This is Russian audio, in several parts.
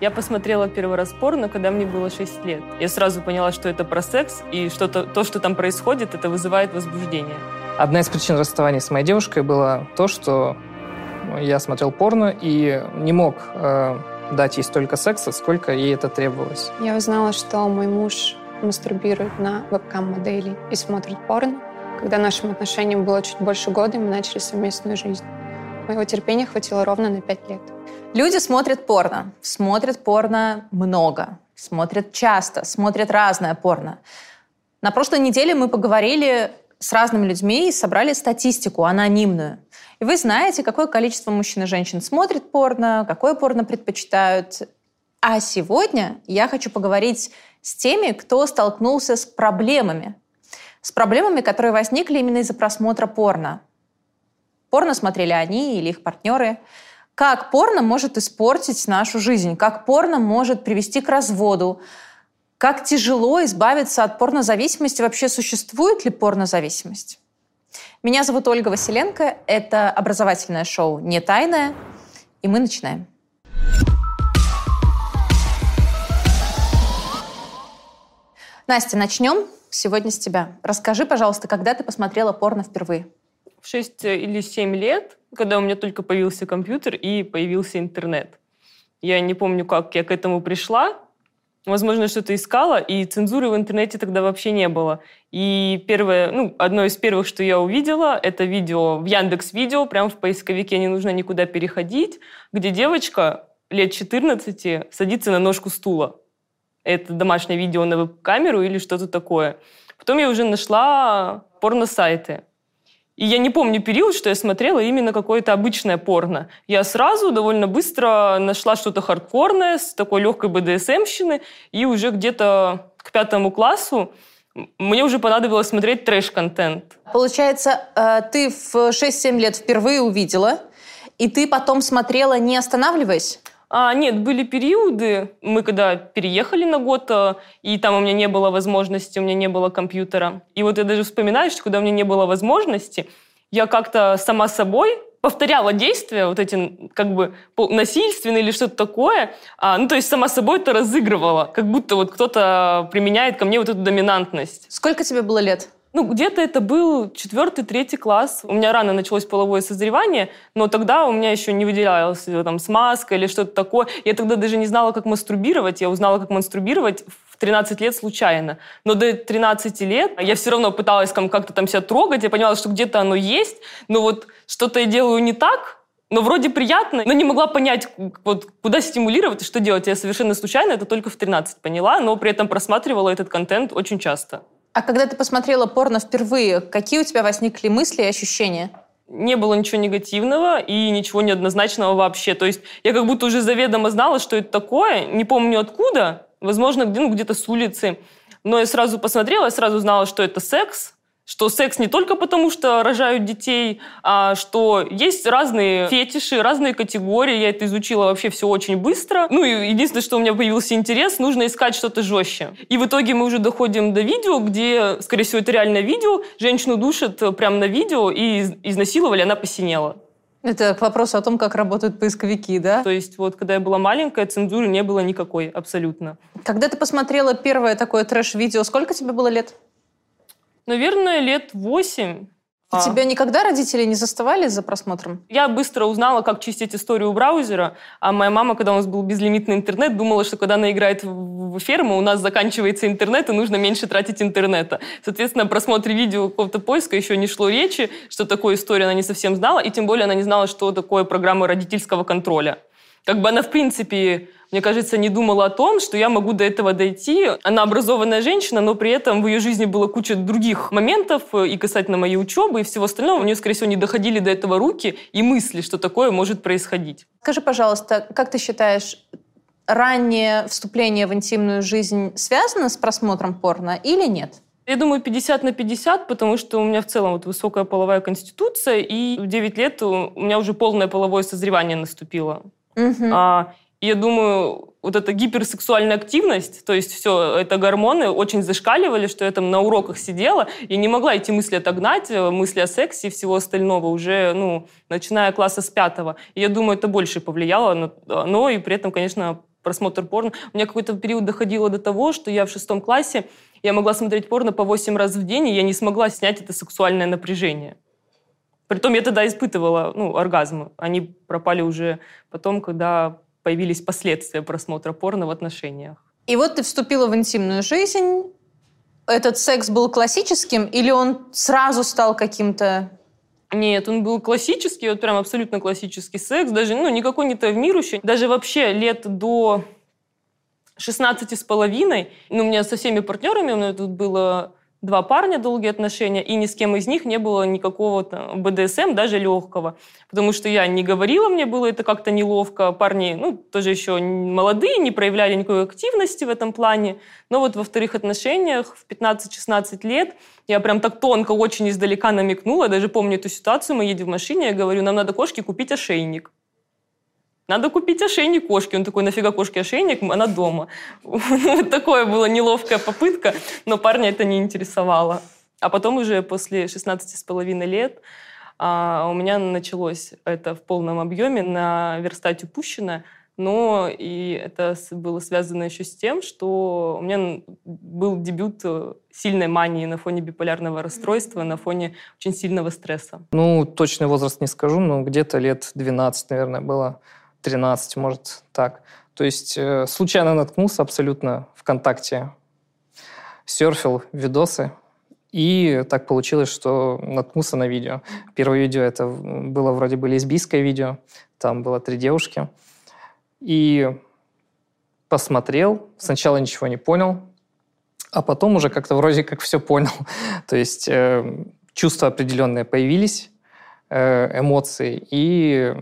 Я посмотрела первый раз порно, когда мне было 6 лет. Я сразу поняла, что это про секс, и что то, то, что там происходит, это вызывает возбуждение. Одна из причин расставания с моей девушкой была то, что я смотрел порно и не мог э, дать ей столько секса, сколько ей это требовалось. Я узнала, что мой муж мастурбирует на вебкам-модели и смотрит порно. Когда нашим отношениям было чуть больше года, мы начали совместную жизнь. Моего терпения хватило ровно на пять лет. Люди смотрят порно. Смотрят порно много. Смотрят часто. Смотрят разное порно. На прошлой неделе мы поговорили с разными людьми и собрали статистику анонимную. И вы знаете, какое количество мужчин и женщин смотрит порно, какое порно предпочитают. А сегодня я хочу поговорить с теми, кто столкнулся с проблемами. С проблемами, которые возникли именно из-за просмотра порно. Порно смотрели они или их партнеры. Как порно может испортить нашу жизнь? Как порно может привести к разводу? Как тяжело избавиться от порнозависимости? Вообще существует ли порнозависимость? Меня зовут Ольга Василенко. Это образовательное шоу «Не тайное». И мы начинаем. Настя, начнем сегодня с тебя. Расскажи, пожалуйста, когда ты посмотрела порно впервые? В 6 или 7 лет, когда у меня только появился компьютер и появился интернет. Я не помню, как я к этому пришла. Возможно, что-то искала, и цензуры в интернете тогда вообще не было. И первое, ну, одно из первых, что я увидела, это видео в Яндекс Видео, прямо в поисковике не нужно никуда переходить, где девочка лет 14 садится на ножку стула. Это домашнее видео на веб-камеру или что-то такое. Потом я уже нашла порно-сайты. И я не помню период, что я смотрела именно какое-то обычное порно. Я сразу довольно быстро нашла что-то хардкорное с такой легкой БДСМщины, и уже где-то к пятому классу мне уже понадобилось смотреть трэш-контент. Получается, э, ты в 6-7 лет впервые увидела, и ты потом смотрела, не останавливаясь? А, нет, были периоды, мы когда переехали на год, э, и там у меня не было возможности, у меня не было компьютера. И вот я даже вспоминаю, что когда у меня не было возможности, я как-то сама собой повторяла действия, вот эти как бы насильственные или что-то такое, а, ну то есть сама собой это разыгрывала, как будто вот кто-то применяет ко мне вот эту доминантность. Сколько тебе было лет? Ну, где-то это был четвертый, третий класс. У меня рано началось половое созревание, но тогда у меня еще не выделялась э, там смазка или что-то такое. Я тогда даже не знала, как мастурбировать. Я узнала, как мастурбировать в 13 лет случайно. Но до 13 лет я все равно пыталась как-то там себя трогать. Я понимала, что где-то оно есть, но вот что-то я делаю не так, но вроде приятно, но не могла понять, вот, куда стимулировать и что делать. Я совершенно случайно это только в 13 поняла, но при этом просматривала этот контент очень часто. А когда ты посмотрела порно впервые, какие у тебя возникли мысли и ощущения? не было ничего негативного и ничего неоднозначного вообще. То есть я как будто уже заведомо знала, что это такое, не помню откуда, возможно, где, ну, где-то с улицы. Но я сразу посмотрела, я сразу знала, что это секс, что секс не только потому, что рожают детей, а что есть разные фетиши, разные категории. Я это изучила вообще все очень быстро. Ну и единственное, что у меня появился интерес, нужно искать что-то жестче. И в итоге мы уже доходим до видео, где, скорее всего, это реальное видео. Женщину душат прямо на видео и изнасиловали, она посинела. Это к вопросу о том, как работают поисковики, да? То есть вот, когда я была маленькая, цензуры не было никакой, абсолютно. Когда ты посмотрела первое такое трэш-видео, сколько тебе было лет? Наверное, лет восемь. А тебя никогда родители не заставали за просмотром? Я быстро узнала, как чистить историю браузера, а моя мама, когда у нас был безлимитный интернет, думала, что когда она играет в ферму, у нас заканчивается интернет, и нужно меньше тратить интернета. Соответственно, о просмотре видео какого-то поиска еще не шло речи, что такое история она не совсем знала, и тем более она не знала, что такое программа родительского контроля. Как бы она, в принципе, мне кажется, не думала о том, что я могу до этого дойти. Она образованная женщина, но при этом в ее жизни было куча других моментов э, и касательно моей учебы и всего остального. У нее, скорее всего, не доходили до этого руки и мысли, что такое может происходить. Скажи, пожалуйста, как ты считаешь, раннее вступление в интимную жизнь связано с просмотром порно или нет? Я думаю, 50 на 50, потому что у меня в целом вот высокая половая конституция, и в 9 лет у меня уже полное половое созревание наступило. Угу. А, я думаю, вот эта гиперсексуальная активность, то есть все, это гормоны очень зашкаливали, что я там на уроках сидела и не могла эти мысли отогнать, э, мысли о сексе и всего остального, уже, ну, начиная класса с пятого. И я думаю, это больше повлияло, но, и при этом, конечно, просмотр порно. У меня какой-то период доходило до того, что я в шестом классе, я могла смотреть порно по 8 раз в день, и я не смогла снять это сексуальное напряжение. Притом я тогда испытывала ну, оргазмы. Они пропали уже потом, когда появились последствия просмотра порно в отношениях. И вот ты вступила в интимную жизнь. Этот секс был классическим или он сразу стал каким-то нет, он был классический, вот прям абсолютно классический секс, даже, ну, никакой не травмирующий. Даже вообще лет до 16 с половиной, ну, у меня со всеми партнерами, у меня тут было два парня, долгие отношения, и ни с кем из них не было никакого там, БДСМ, даже легкого. Потому что я не говорила, мне было это как-то неловко. Парни, ну, тоже еще молодые, не проявляли никакой активности в этом плане. Но вот во вторых отношениях в 15-16 лет я прям так тонко, очень издалека намекнула. Я даже помню эту ситуацию, мы едем в машине, я говорю, нам надо кошке купить ошейник надо купить ошейник кошки. Он такой, нафига кошке ошейник, она дома. Вот такое была неловкая попытка, но парня это не интересовало. А потом уже после 16 с половиной лет а, у меня началось это в полном объеме на верстать упущено, но и это было связано еще с тем, что у меня был дебют э, сильной мании на фоне биполярного расстройства, на фоне очень сильного стресса. Ну, точный возраст не скажу, но где-то лет 12, наверное, было. 13, может, так. То есть э, случайно наткнулся абсолютно ВКонтакте, серфил видосы, и так получилось, что наткнулся на видео. Первое видео это было вроде бы лесбийское видео, там было три девушки. И посмотрел, сначала ничего не понял, а потом уже как-то вроде как все понял. То есть э, чувства определенные появились, э, эмоции, и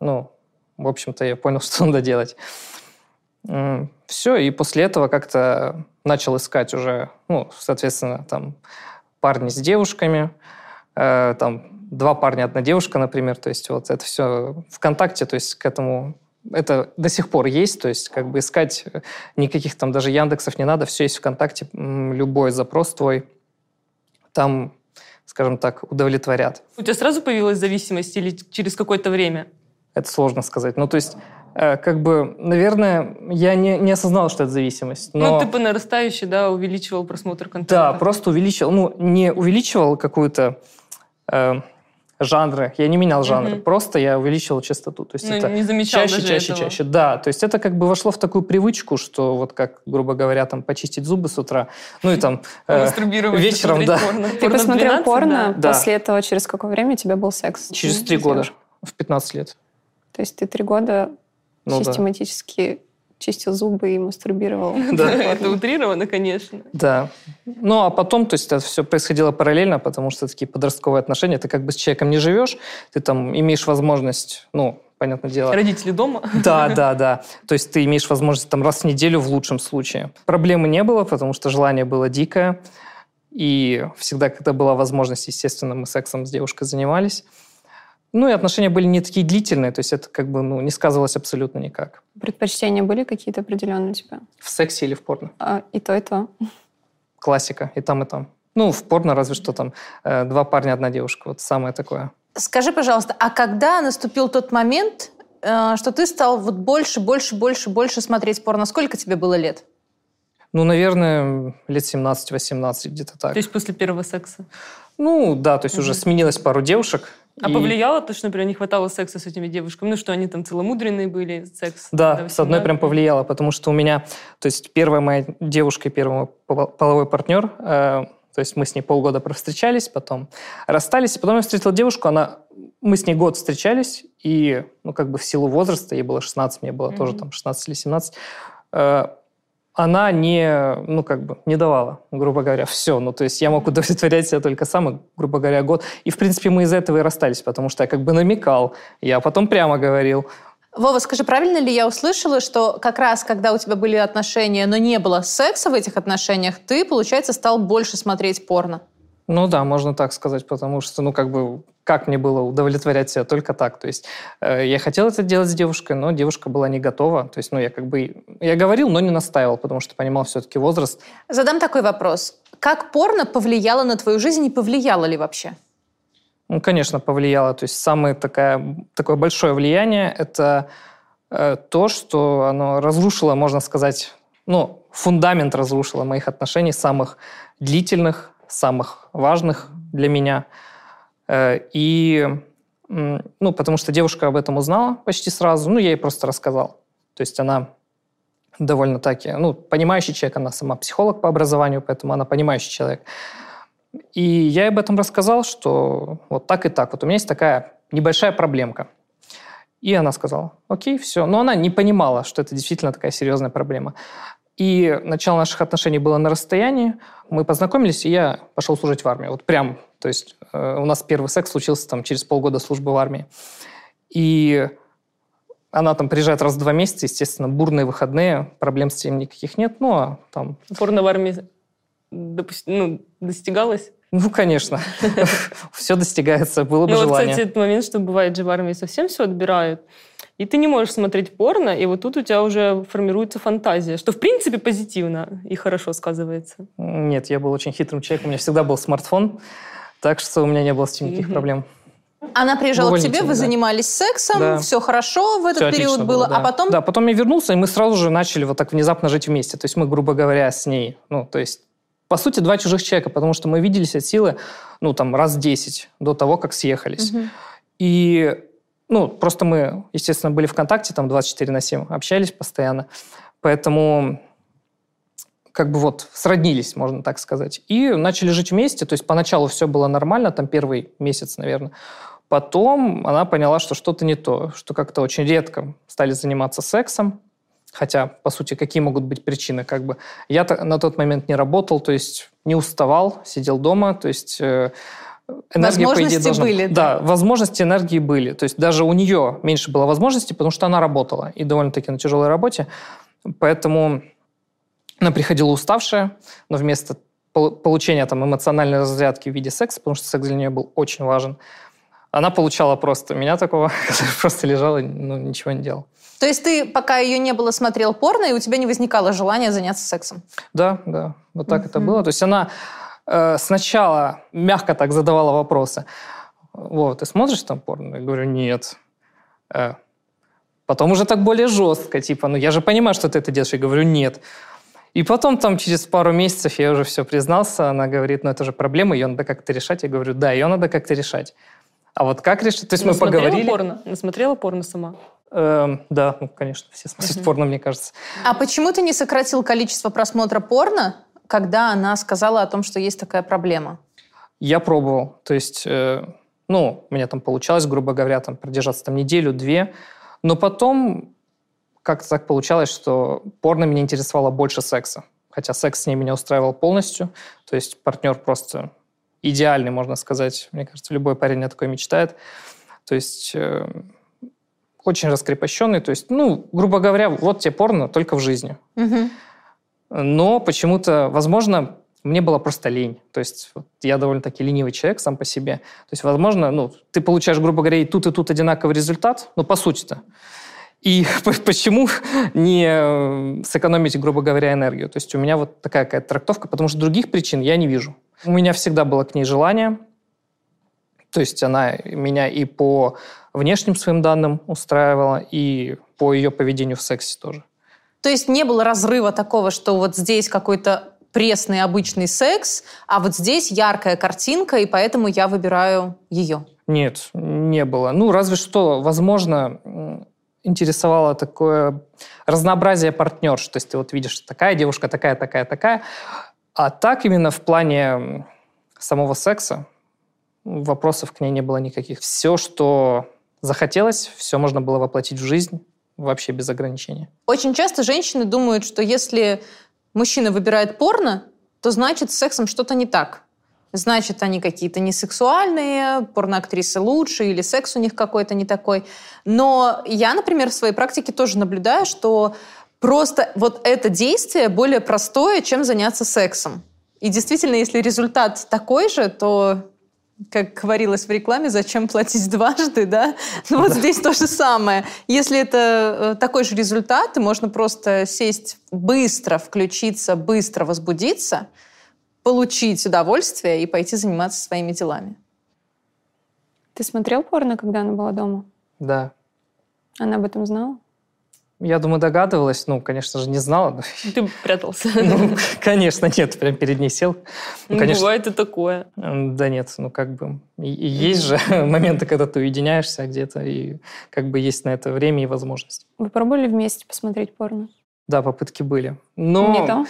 ну, в общем-то, я понял, что надо делать. Все, и после этого как-то начал искать уже, ну, соответственно, там парни с девушками, э, там два парня, одна девушка, например, то есть вот это все ВКонтакте, то есть к этому это до сих пор есть, то есть как бы искать никаких там даже Яндексов не надо, все есть ВКонтакте, любой запрос твой, там, скажем так, удовлетворят. У тебя сразу появилась зависимость или через какое-то время? Это сложно сказать. Ну, то есть, э, как бы, наверное, я не, не осознал, что это зависимость. Но... Ну, ты по нарастающей, да, увеличивал просмотр контента. Да, просто увеличивал. Ну, не увеличивал какую-то... Э, жанры. Я не менял жанры, угу. просто я увеличивал частоту. То есть ну, это не замечал чаще, чаще, этого. чаще. Да, то есть это как бы вошло в такую привычку, что вот как, грубо говоря, там почистить зубы с утра, ну и там э, вечером, да. Порно. Ты порно посмотрел 12, порно, да. после этого через какое время у тебя был секс? Через три года, в 15 лет. То есть ты три года ну, систематически да. чистил зубы и мастурбировал. Да, это утрировано, конечно. Да. Ну, а потом, то есть это все происходило параллельно, потому что такие подростковые отношения, ты как бы с человеком не живешь, ты там имеешь возможность, ну, понятное дело. Родители дома? Да, да, да. То есть ты имеешь возможность там раз в неделю в лучшем случае. Проблемы не было, потому что желание было дикое. И всегда, когда была возможность, естественно, мы сексом с девушкой занимались. Ну и отношения были не такие длительные, то есть это как бы ну, не сказывалось абсолютно никак. Предпочтения были какие-то определенные у тебя? В сексе или в порно? А, и то, и то. Классика, и там, и там. Ну, в порно разве что там э, два парня, одна девушка. Вот самое такое. Скажи, пожалуйста, а когда наступил тот момент, э, что ты стал вот больше, больше, больше, больше смотреть порно? Сколько тебе было лет? Ну, наверное, лет 17-18, где-то так. То есть после первого секса? Ну, да, то есть угу. уже сменилось пару девушек. А и... повлияло то, что, например, не хватало секса с этими девушками? Ну, что они там целомудренные были, секс? Да, с одной прям повлияло, потому что у меня, то есть первая моя девушка и первый половой партнер, э, то есть мы с ней полгода провстречались, потом расстались, и потом я встретил девушку, она, мы с ней год встречались, и, ну, как бы в силу возраста, ей было 16, мне было mm-hmm. тоже там 16 или 17, э, она не, ну, как бы, не давала, грубо говоря, все. Ну, то есть я мог удовлетворять себя только сам, грубо говоря, год. И, в принципе, мы из этого и расстались, потому что я как бы намекал, я потом прямо говорил. Вова, скажи, правильно ли я услышала, что как раз когда у тебя были отношения, но не было секса в этих отношениях, ты, получается, стал больше смотреть порно? Ну да, можно так сказать, потому что, ну, как бы, как мне было удовлетворять себя только так. То есть э, я хотел это делать с девушкой, но девушка была не готова. То есть, ну, я как бы, я говорил, но не настаивал, потому что понимал все-таки возраст. Задам такой вопрос. Как порно повлияло на твою жизнь и повлияло ли вообще? Ну, конечно, повлияло. То есть самое такое, такое большое влияние – это э, то, что оно разрушило, можно сказать, ну, фундамент разрушило моих отношений, самых длительных, самых важных для меня. Э, и, ну, потому что девушка об этом узнала почти сразу, ну, я ей просто рассказал. То есть она довольно таки, ну, понимающий человек, она сама психолог по образованию, поэтому она понимающий человек. И я ей об этом рассказал, что вот так и так. Вот у меня есть такая небольшая проблемка. И она сказала, окей, все. Но она не понимала, что это действительно такая серьезная проблема. И начало наших отношений было на расстоянии. Мы познакомились, и я пошел служить в армию. Вот прям, то есть э, у нас первый секс случился там через полгода службы в армии. И она там приезжает раз в два месяца, естественно, бурные выходные, проблем с этим никаких нет. Ну, а там... Порно в армии допуст... ну, достигалось? Ну, конечно. Все достигается, было бы ну, желание. кстати, этот момент, что бывает же в армии совсем все отбирают. И ты не можешь смотреть порно, и вот тут у тебя уже формируется фантазия, что в принципе позитивно и хорошо сказывается. Нет, я был очень хитрым человеком, у меня всегда был смартфон, так что у меня не было с этим никаких проблем. Она приезжала к тебе, вы да. занимались сексом, да. все хорошо в этот все период было, было да. а потом... Да, потом я вернулся, и мы сразу же начали вот так внезапно жить вместе. То есть мы, грубо говоря, с ней, ну, то есть по сути, два чужих человека, потому что мы виделись от силы, ну, там, раз 10 до того, как съехались. Угу. И, ну, просто мы, естественно, были в контакте там 24 на 7, общались постоянно. Поэтому как бы вот сроднились, можно так сказать. И начали жить вместе, то есть поначалу все было нормально, там первый месяц, наверное. Потом она поняла, что что-то не то, что как-то очень редко стали заниматься сексом. Хотя, по сути, какие могут быть причины? Как бы я на тот момент не работал, то есть не уставал, сидел дома, то есть э, энергия, возможности по идее, должна... были. Да, возможности энергии были. То есть даже у нее меньше было возможностей, потому что она работала и довольно-таки на тяжелой работе. Поэтому она приходила уставшая, но вместо получения там, эмоциональной разрядки в виде секса, потому что секс для нее был очень важен, она получала просто меня такого, который просто лежал и ну, ничего не делал. То есть ты, пока ее не было, смотрел порно, и у тебя не возникало желания заняться сексом? Да, да. Вот так mm-hmm. это было. То есть она сначала мягко так задавала вопросы. Вот, ты смотришь там порно? Я говорю, нет. Э, потом уже так более жестко, типа, ну я же понимаю, что ты это делаешь. Я говорю, нет. И потом там через пару месяцев я уже все признался, она говорит, ну это же проблема, ее надо как-то решать. Я говорю, да, ее надо как-то решать. А вот как решить? То есть мы поговорили... порно? Насмотрела порно сама? Эм, да, ну, конечно, все смотрят угу. порно, мне кажется. А почему ты не сократил количество просмотра порно, когда она сказала о том, что есть такая проблема? Я пробовал. То есть, э, ну, у меня там получалось, грубо говоря, там продержаться там неделю-две. Но потом как-то так получалось, что порно меня интересовало больше секса. Хотя секс с ней меня устраивал полностью. То есть партнер просто идеальный, можно сказать. Мне кажется, любой парень о такой мечтает. То есть э, очень раскрепощенный. То есть, ну, грубо говоря, вот тебе порно только в жизни. Угу. Но почему-то, возможно, мне было просто лень. То есть вот, я довольно-таки ленивый человек сам по себе. То есть, возможно, ну, ты получаешь, грубо говоря, и тут, и тут одинаковый результат, ну, по сути-то. И почему не э, сэкономить, грубо говоря, энергию? То есть у меня вот такая какая-то трактовка, потому что других причин я не вижу. У меня всегда было к ней желание. То есть она меня и по внешним своим данным устраивала, и по ее поведению в сексе тоже. То есть не было разрыва такого, что вот здесь какой-то пресный обычный секс, а вот здесь яркая картинка, и поэтому я выбираю ее? Нет, не было. Ну, разве что, возможно, интересовало такое разнообразие партнерш. То есть ты вот видишь, такая девушка, такая, такая, такая. А так именно в плане самого секса вопросов к ней не было никаких. Все, что захотелось, все можно было воплотить в жизнь вообще без ограничений. Очень часто женщины думают, что если мужчина выбирает порно, то значит с сексом что-то не так. Значит, они какие-то не сексуальные, порноактрисы лучше, или секс у них какой-то не такой. Но я, например, в своей практике тоже наблюдаю, что Просто вот это действие более простое, чем заняться сексом. И действительно, если результат такой же, то как говорилось в рекламе, зачем платить дважды, да? Ну вот да. здесь то же самое. Если это э, такой же результат, можно просто сесть быстро, включиться, быстро возбудиться, получить удовольствие и пойти заниматься своими делами. Ты смотрел порно, когда она была дома? Да. Она об этом знала? Я думаю, догадывалась. Ну, конечно же, не знала. Ты прятался. Ну, конечно, нет, прям перед ней сел. Ну, конечно. Бывает и такое. Да нет, ну как бы и, и есть же моменты, когда ты уединяешься где-то, и как бы есть на это время и возможность. Вы пробовали вместе посмотреть порно? Да, попытки были. Но... Не то?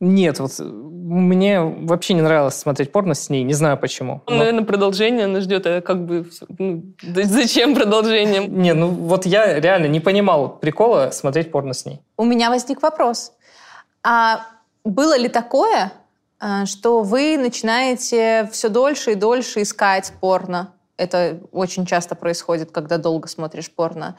Нет, вот мне вообще не нравилось смотреть порно с ней, не знаю почему. Ну, Но... Наверное, продолжение она ждет, а как бы... Ну, зачем продолжение? Не, ну вот я реально не понимал прикола смотреть порно с ней. У меня возник вопрос. А было ли такое, э, что вы начинаете все дольше и дольше искать порно? Это очень часто происходит, когда долго смотришь порно.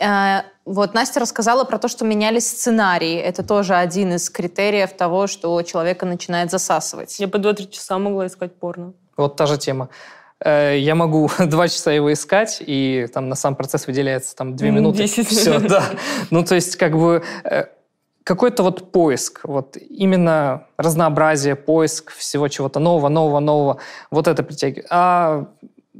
Э, вот Настя рассказала про то, что менялись сценарии. Это тоже один из критериев того, что человека начинает засасывать. Я по 2-3 часа могла искать порно. Вот та же тема. Э, я могу два часа его искать, и там на сам процесс выделяется там две минуты. 10 Все, да. Ну, то есть, как бы э, какой-то вот поиск, вот именно разнообразие, поиск всего чего-то нового, нового, нового, вот это притягивает. А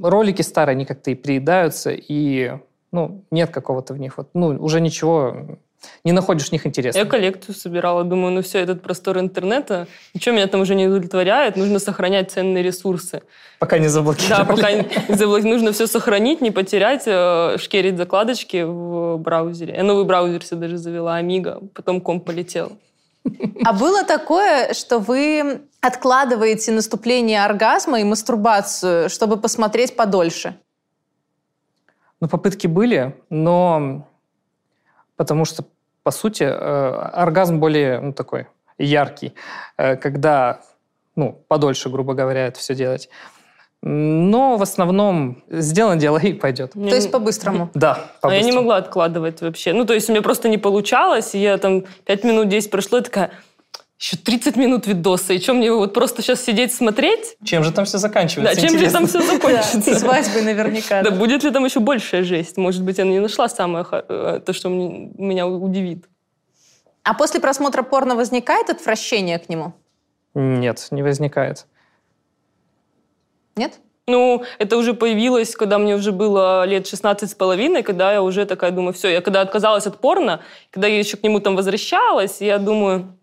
ролики старые, они как-то и приедаются, и ну, нет какого-то в них вот, ну, уже ничего не находишь в них интереса. Я коллекцию собирала, думаю, ну все, этот простор интернета, ничего меня там уже не удовлетворяет, нужно сохранять ценные ресурсы. Пока не заблокировали. Да, пока не заблокировали. Нужно все сохранить, не потерять, э, шкерить закладочки в браузере. Я новый браузер себе даже завела, Amiga, потом комп полетел. А было такое, что вы откладываете наступление оргазма и мастурбацию, чтобы посмотреть подольше? Ну, попытки были, но потому что, по сути, э, оргазм более ну, такой яркий, э, когда ну, подольше, грубо говоря, это все делать. Но в основном сделано дело и пойдет. То есть по-быстрому? Да, по-быстрому. А я не могла откладывать вообще. Ну, то есть у меня просто не получалось, и я там 5 минут 10 прошло, и такая, еще 30 минут видоса, и что мне вот просто сейчас сидеть смотреть? Чем же там все заканчивается? Да, чем Интересно. же там все закончится? Свадьбы наверняка. Да, будет ли там еще большая жесть? Может быть, я не нашла самое э, то, что меня удивит. А после просмотра порно возникает отвращение к нему? Нет, не возникает. Нет? Ну, это уже появилось, когда мне уже было лет 16 с половиной, когда я уже такая думаю, все, я когда отказалась от порно, когда я еще к нему там возвращалась, я думаю,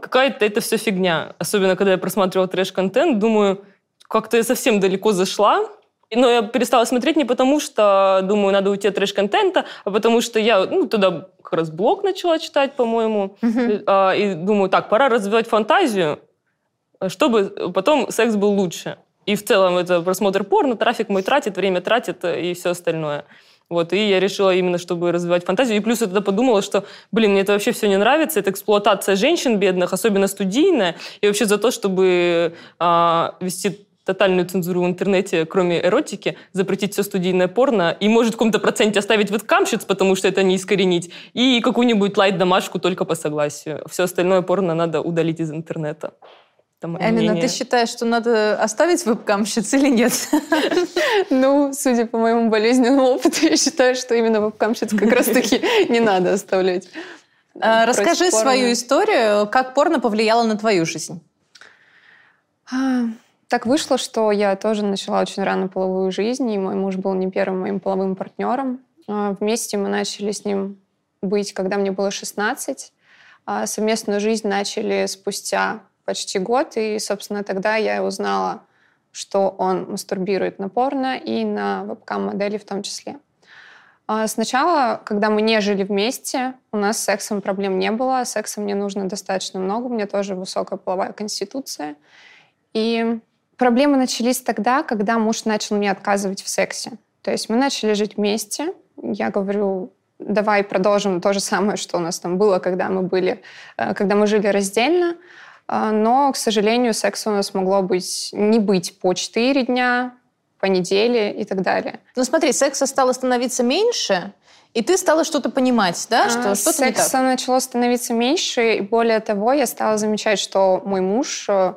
какая-то это все фигня. Особенно, когда я просматривала трэш-контент, думаю, как-то я совсем далеко зашла. Но я перестала смотреть не потому, что, думаю, надо уйти от трэш-контента, а потому что я ну, тогда как раз блог начала читать, по-моему. Uh-huh. И думаю, так, пора развивать фантазию, чтобы потом секс был лучше. И в целом это просмотр порно, трафик мой тратит, время тратит и все остальное. Вот, и я решила именно, чтобы развивать фантазию. И плюс я тогда подумала, что, блин, мне это вообще все не нравится. Это эксплуатация женщин бедных, особенно студийная. И вообще за то, чтобы а, вести тотальную цензуру в интернете, кроме эротики, запретить все студийное порно и, может, в каком-то проценте оставить вебкамщиц, потому что это не искоренить, и какую-нибудь лайт-домашку только по согласию. Все остальное порно надо удалить из интернета. Эмина, ты считаешь, что надо оставить вебкамщиц или нет? Ну, судя по моему болезненному опыту, я считаю, что именно вебкамщиц как раз-таки не надо оставлять. А, расскажи свою историю, как порно повлияло на твою жизнь. А, так вышло, что я тоже начала очень рано половую жизнь, и мой муж был не первым моим половым партнером. А, вместе мы начали с ним быть, когда мне было 16. Совместную жизнь начали спустя почти год, и, собственно, тогда я узнала, что он мастурбирует на порно и на вебкам-модели в том числе. А сначала, когда мы не жили вместе, у нас с сексом проблем не было. Секса мне нужно достаточно много, у меня тоже высокая половая конституция. И проблемы начались тогда, когда муж начал мне отказывать в сексе. То есть мы начали жить вместе. Я говорю, давай продолжим то же самое, что у нас там было, когда мы были, э, когда мы жили раздельно. А, но, к сожалению, секса у нас могло быть не быть по 4 дня, по неделе и так далее. Ну смотри, секса стало становиться меньше, и ты стала что-то понимать, да? Что а, что-то секса начало становиться меньше, и более того, я стала замечать, что мой муж э,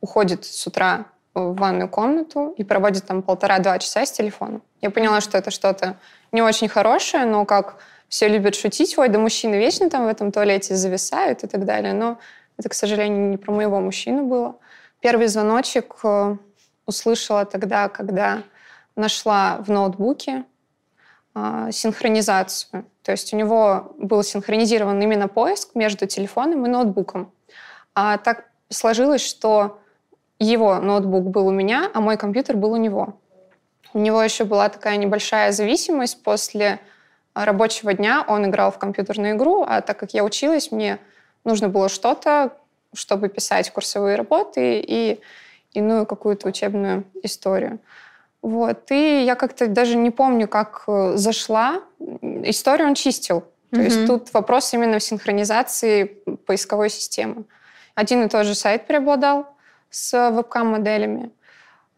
уходит с утра в ванную комнату и проводит там полтора-два часа с телефоном. Я поняла, что это что-то не очень хорошее, но как все любят шутить, ой, да мужчины вечно там в этом туалете зависают и так далее. Но это, к сожалению, не про моего мужчину было. Первый звоночек э, услышала тогда, когда нашла в ноутбуке э, синхронизацию. То есть у него был синхронизирован именно поиск между телефоном и ноутбуком. А так сложилось, что его ноутбук был у меня, а мой компьютер был у него. У него еще была такая небольшая зависимость. После рабочего дня он играл в компьютерную игру, а так как я училась, мне нужно было что-то, чтобы писать курсовые работы и иную какую-то учебную историю. Вот. И я как-то даже не помню, как э, зашла. Историю он чистил. То mm-hmm. есть тут вопрос именно в синхронизации поисковой системы. Один и тот же сайт преобладал с вебкам-моделями.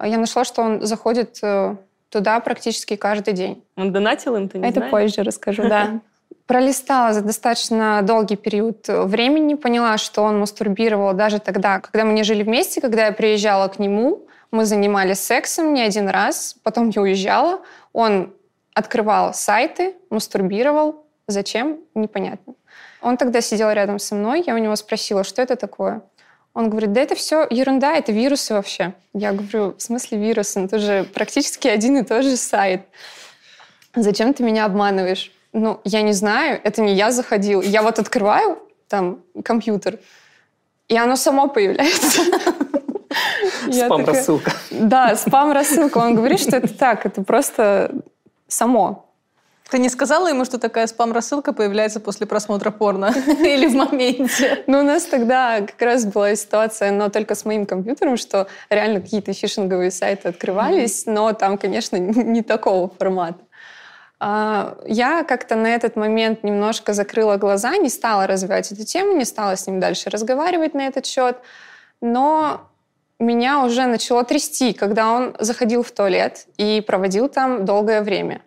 Я нашла, что он заходит э, туда практически каждый день. Он донатил им, ты не Это знаешь? позже расскажу, да. Пролистала за достаточно долгий период времени, поняла, что он мастурбировал даже тогда, когда мы не жили вместе, когда я приезжала к нему, мы занимались сексом не один раз, потом я уезжала, он открывал сайты, мастурбировал. Зачем? Непонятно. Он тогда сидел рядом со мной, я у него спросила, что это такое. Он говорит, да это все ерунда, это вирусы вообще. Я говорю, в смысле вирусы? Ну, это же практически один и тот же сайт. Зачем ты меня обманываешь? Ну, я не знаю, это не я заходил. Я вот открываю там компьютер, и оно само появляется. Спам-рассылка. Да, спам-рассылка. Он говорит, что это так, это просто само. Ты не сказала ему, что такая спам-рассылка появляется после просмотра порно? Или в моменте? Ну, у нас тогда как раз была ситуация, но только с моим компьютером, что реально какие-то фишинговые сайты открывались, но там, конечно, не такого формата. А, я как-то на этот момент немножко закрыла глаза, не стала развивать эту тему, не стала с ним дальше разговаривать на этот счет, но меня уже начало трясти, когда он заходил в туалет и проводил там долгое время.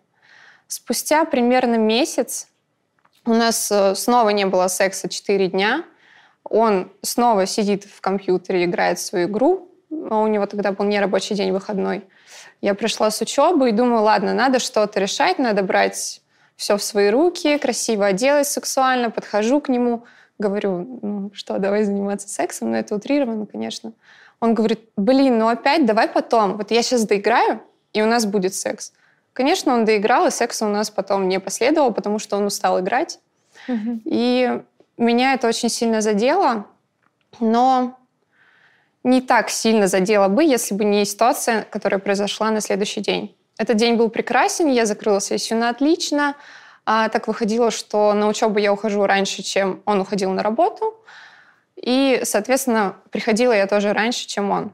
Спустя примерно месяц у нас э, снова не было секса 4 дня. Он снова сидит в компьютере, играет в свою игру. У него тогда был не рабочий день, выходной. Я пришла с учебы и думаю, ладно, надо что-то решать, надо брать все в свои руки, красиво оделась сексуально, подхожу к нему, говорю, ну что, давай заниматься сексом, но это утрированно, конечно. Он говорит, блин, ну опять давай потом, вот я сейчас доиграю, и у нас будет секс. Конечно, он доиграл, и секса у нас потом не последовало, потому что он устал играть. Угу. И меня это очень сильно задело, но не так сильно задело бы, если бы не ситуация, которая произошла на следующий день. Этот день был прекрасен, я закрыла сессию на отлично. А так выходило, что на учебу я ухожу раньше, чем он уходил на работу. И, соответственно, приходила я тоже раньше, чем он.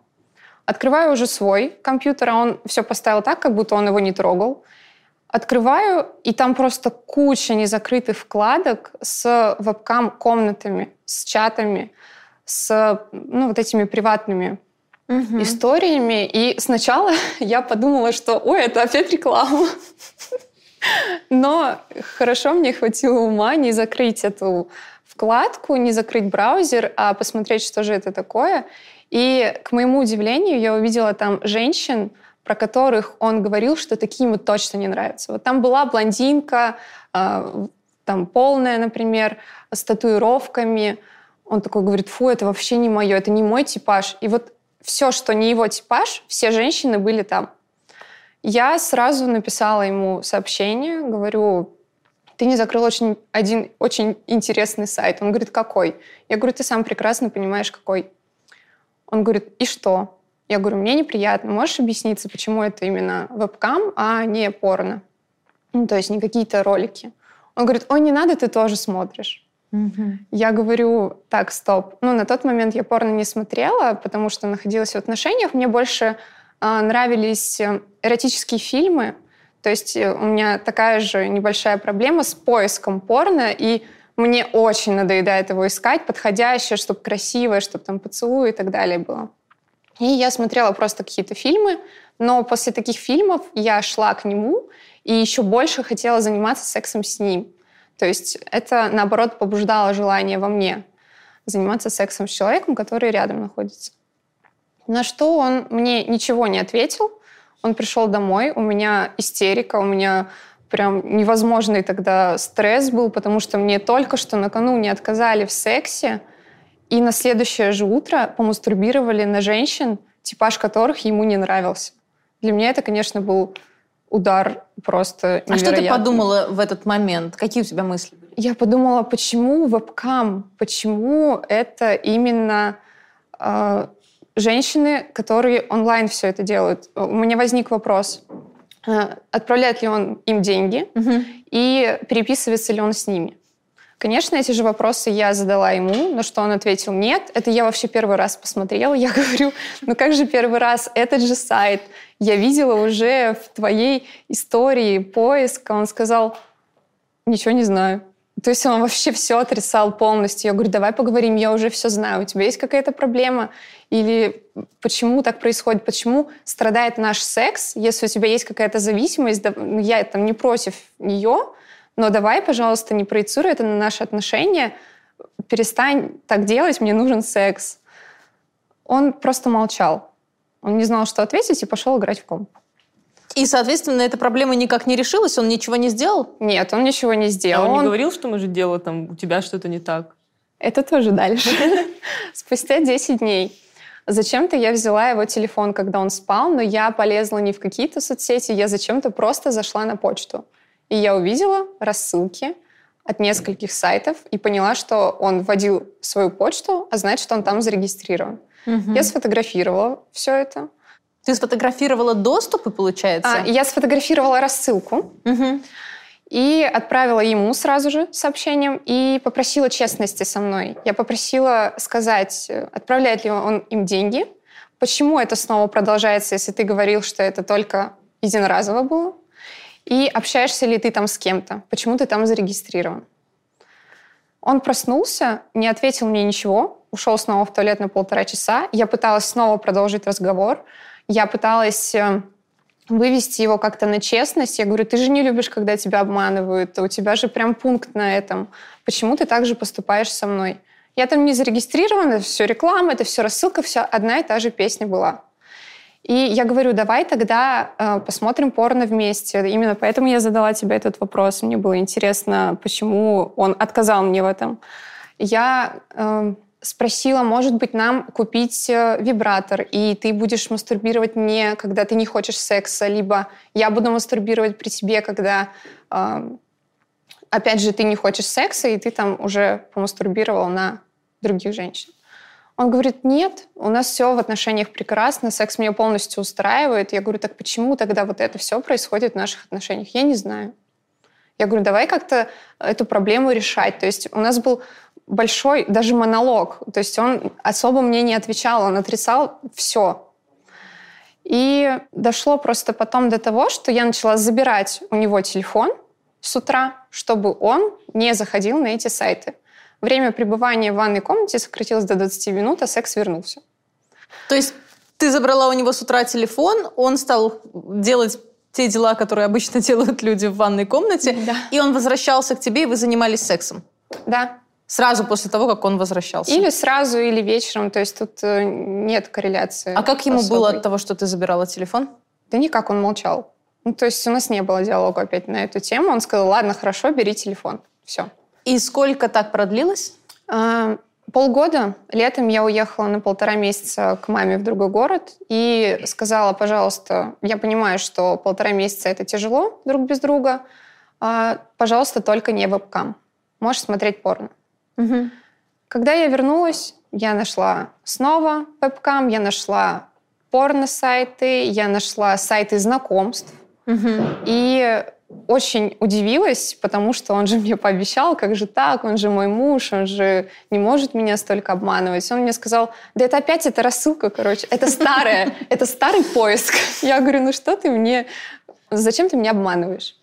Открываю уже свой компьютер, а он все поставил так, как будто он его не трогал. Открываю, и там просто куча незакрытых вкладок с вебкам-комнатами, с чатами, с ну, вот этими приватными угу. историями. И сначала я подумала, что ой, это опять реклама. Но хорошо мне хватило ума не закрыть эту вкладку, не закрыть браузер, а посмотреть, что же это такое. И, к моему удивлению, я увидела там женщин, про которых он говорил, что такие ему точно не нравятся. Вот там была блондинка, э, там полная, например, с татуировками. Он такой говорит, фу, это вообще не мое, это не мой типаж. И вот все, что не его типаж, все женщины были там. Я сразу написала ему сообщение, говорю, ты не закрыл очень, один очень интересный сайт. Он говорит, какой? Я говорю, ты сам прекрасно понимаешь, какой. Он говорит, и что? Я говорю, мне неприятно. Можешь объясниться, почему это именно вебкам, а не порно? Ну, то есть не какие-то ролики. Он говорит, ой, не надо, ты тоже смотришь. Я говорю, так, стоп. Ну, на тот момент я порно не смотрела, потому что находилась в отношениях. Мне больше э, нравились эротические фильмы. То есть э, у меня такая же небольшая проблема с поиском порно, и мне очень надоедает его искать, подходящее, чтобы красивое, чтобы там поцелуй и так далее было. И я смотрела просто какие-то фильмы, но после таких фильмов я шла к нему и еще больше хотела заниматься сексом с ним. То есть это, наоборот, побуждало желание во мне заниматься сексом с человеком, который рядом находится. На что он мне ничего не ответил. Он пришел домой, у меня истерика, у меня прям невозможный тогда стресс был, потому что мне только что накануне отказали в сексе, и на следующее же утро помастурбировали на женщин, типаж которых ему не нравился. Для меня это, конечно, был удар просто А что ты невероятный. подумала в этот момент? Какие у тебя мысли были? Я подумала, почему вебкам, почему это именно э, женщины, которые онлайн все это делают. У меня возник вопрос, э, отправляет ли он им деньги и переписывается ли он с ними. Конечно, эти же вопросы я задала ему, на что он ответил нет. Это я вообще первый раз посмотрела. Я говорю, ну как же первый раз? Этот же сайт. Я видела уже в твоей истории поиска. Он сказал, ничего не знаю. То есть он вообще все отрицал полностью. Я говорю, давай поговорим, я уже все знаю. У тебя есть какая-то проблема? Или почему так происходит? Почему страдает наш секс? Если у тебя есть какая-то зависимость, ну, я там не против нее, но давай, пожалуйста, не проецируй это на наши отношения. Перестань так делать, мне нужен секс. Он просто молчал. Он не знал, что ответить, и пошел играть в комп. И, соответственно, эта проблема никак не решилась, он ничего не сделал? Нет, он ничего не А сделал. он не говорил, что может дело там, у тебя что-то не так? Это тоже дальше. Спустя 10 дней. Зачем-то я взяла его телефон, когда он спал, но я полезла не в какие-то соцсети, я зачем-то просто зашла на почту. И я увидела рассылки от нескольких сайтов и поняла, что он вводил свою почту, а значит, он там зарегистрирован. Я сфотографировала все это. Ты сфотографировала доступы, получается? А, я сфотографировала рассылку Мгм. и отправила ему сразу же сообщением и попросила честности со мной. Я попросила сказать, отправляет ли он им деньги, почему это снова продолжается, если ты говорил, что это только единоразово было, и общаешься ли ты там с кем-то, почему ты там зарегистрирован. Он проснулся, не ответил мне ничего, ушел снова в туалет на полтора часа. Я пыталась снова продолжить разговор. Я пыталась э, вывести его как-то на честность. Я говорю, ты же не любишь, когда тебя обманывают, у тебя же прям пункт на этом. Почему ты так же поступаешь со мной? Я там не зарегистрирована, это все реклама, это все рассылка, все одна и та же песня была. И я говорю, давай тогда э, посмотрим порно вместе. Именно поэтому я задала тебе этот вопрос. Мне было интересно, почему он отказал мне в этом. Я э, спросила, может быть, нам купить э, вибратор, и ты будешь мастурбировать мне, когда ты не хочешь секса, либо я буду мастурбировать при тебе, когда, э, опять же, ты не хочешь секса, и ты там уже помастурбировал на других женщин. Он говорит, нет, у нас все в отношениях прекрасно, секс меня полностью устраивает. Я говорю, так почему тогда вот это все происходит в наших отношениях? Я не знаю. Я говорю, давай как-то эту проблему решать. То есть у нас был большой даже монолог. То есть он особо мне не отвечал, он отрицал все. И дошло просто потом до того, что я начала забирать у него телефон с утра, чтобы он не заходил на эти сайты. Время пребывания в ванной комнате сократилось до 20 минут, а секс вернулся. То есть ты забрала у него с утра телефон, он стал делать те дела, которые обычно делают люди в ванной комнате, Да. и он возвращался к тебе, и вы занимались сексом. Да. Сразу после того, как он возвращался. Или сразу, или вечером. То есть тут э, нет корреляции. А как ему было особой. от того, что ты забирала телефон? Да никак, он молчал. Ну, то есть у нас не было диалога опять на эту тему. Он сказал, ладно, хорошо, бери телефон. Все. И сколько так продлилось? А, полгода. Летом я уехала на полтора месяца к маме в другой город и сказала, пожалуйста, я понимаю, что полтора месяца это тяжело друг без друга. а, пожалуйста, только не вебкам. Можешь смотреть порно. Когда я вернулась, я нашла снова вебкам, я нашла порно-сайты, я нашла сайты знакомств. И очень удивилась, потому что он же мне пообещал, как же так, он же мой муж, он же не может меня столько обманывать. Он мне сказал, да это опять эта рассылка, короче, это старая, это старый поиск. Я говорю, ну что ты мне, зачем ты меня обманываешь?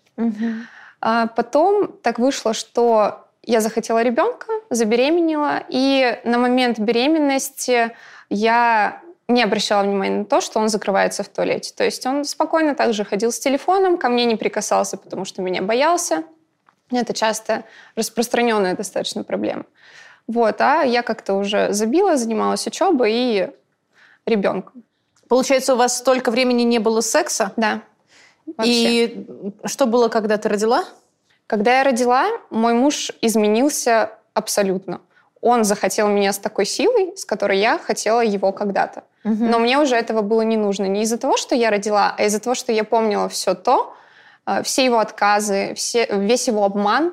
А потом так вышло, что я захотела ребенка, забеременела, и на момент беременности я не обращала внимания на то, что он закрывается в туалете. То есть он спокойно также ходил с телефоном, ко мне не прикасался, потому что меня боялся. Это часто распространенная достаточно проблема. Вот, а я как-то уже забила, занималась учебой и ребенком. Получается, у вас столько времени не было секса? Да. Вообще. И что было, когда ты родила? Когда я родила, мой муж изменился абсолютно. Он захотел меня с такой силой, с которой я хотела его когда-то. Мгм. Но мне уже этого было не нужно. Не из-за того, что я родила, а из-за того, что я помнила все то, э, все его отказы, все, весь его обман.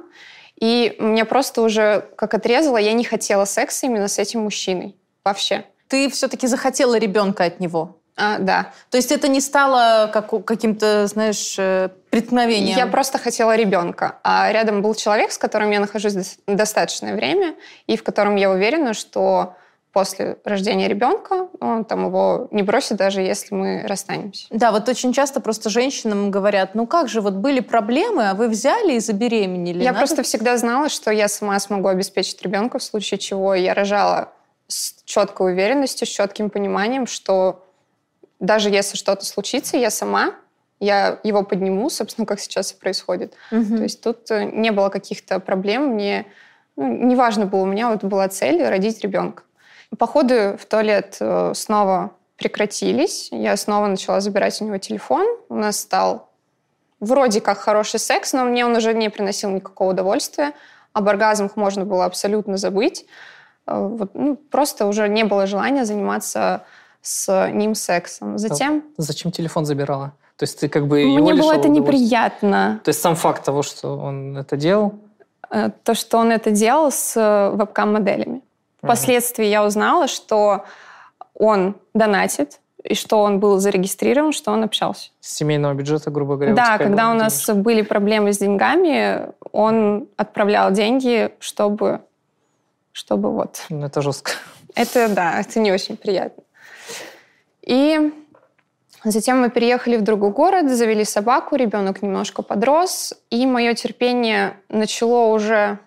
И мне просто уже как отрезало, я не хотела секса именно с этим мужчиной. Вообще. Ты все-таки захотела ребенка от него. А, да. То есть это не стало как, каким-то, знаешь, э, преткновением? Я просто хотела ребенка. А рядом был человек, с которым я нахожусь дос- достаточное время, и в котором я уверена, что после рождения ребенка он там его не бросит, даже если мы расстанемся. Да, вот очень часто просто женщинам говорят, ну как же, вот были проблемы, а вы взяли и забеременели. Я Надо- просто всегда знала, что я сама смогу обеспечить ребенка, в случае чего я рожала с четкой уверенностью, с четким пониманием, что даже если что-то случится, я сама, я его подниму, собственно, как сейчас и происходит. Мгм. То есть тут э, не было каких-то проблем, мне ну, неважно было, у меня вот была цель родить ребенка. Походы в туалет э, снова прекратились, я снова начала забирать у него телефон, у нас стал вроде как хороший секс, но мне он уже не приносил никакого удовольствия, об оргазмах можно было абсолютно забыть, Э, вот, ну, просто уже не было желания заниматься с ним сексом. Затем Зачем телефон забирала? То есть ты как бы его мне было это неприятно. То есть сам факт того, что он это делал, э, то, что он это делал с э, вебкам-моделями. Впоследствии я узнала, что он донатит, и что он был зарегистрирован, что он общался. с семейного бюджета, грубо говоря. да, когда у денежки. нас были проблемы с деньгами, он отправлял деньги, чтобы, чтобы вот. Ну, это жестко. Это, да, это не очень приятно. И затем мы переехали в другой город, завели собаку, ребенок немножко подрос, и мое терпение начало уже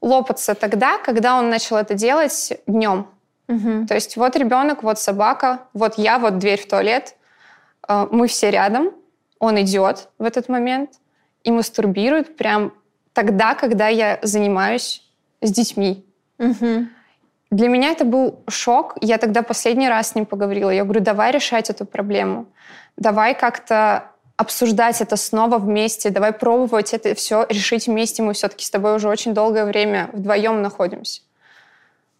лопаться тогда, когда он начал это делать днем. Мгм. То есть вот ребенок, вот собака, вот я, вот дверь в туалет. Э, Мы все рядом. Он идет в этот момент и мастурбирует прям тогда, когда я занимаюсь с детьми. Мгм. Для меня это был шок. Я тогда последний раз с ним поговорила. Я говорю, давай решать эту проблему. Давай как-то обсуждать это снова вместе. Давай пробовать это все решить вместе. Мы все-таки с тобой уже очень долгое время вдвоем находимся.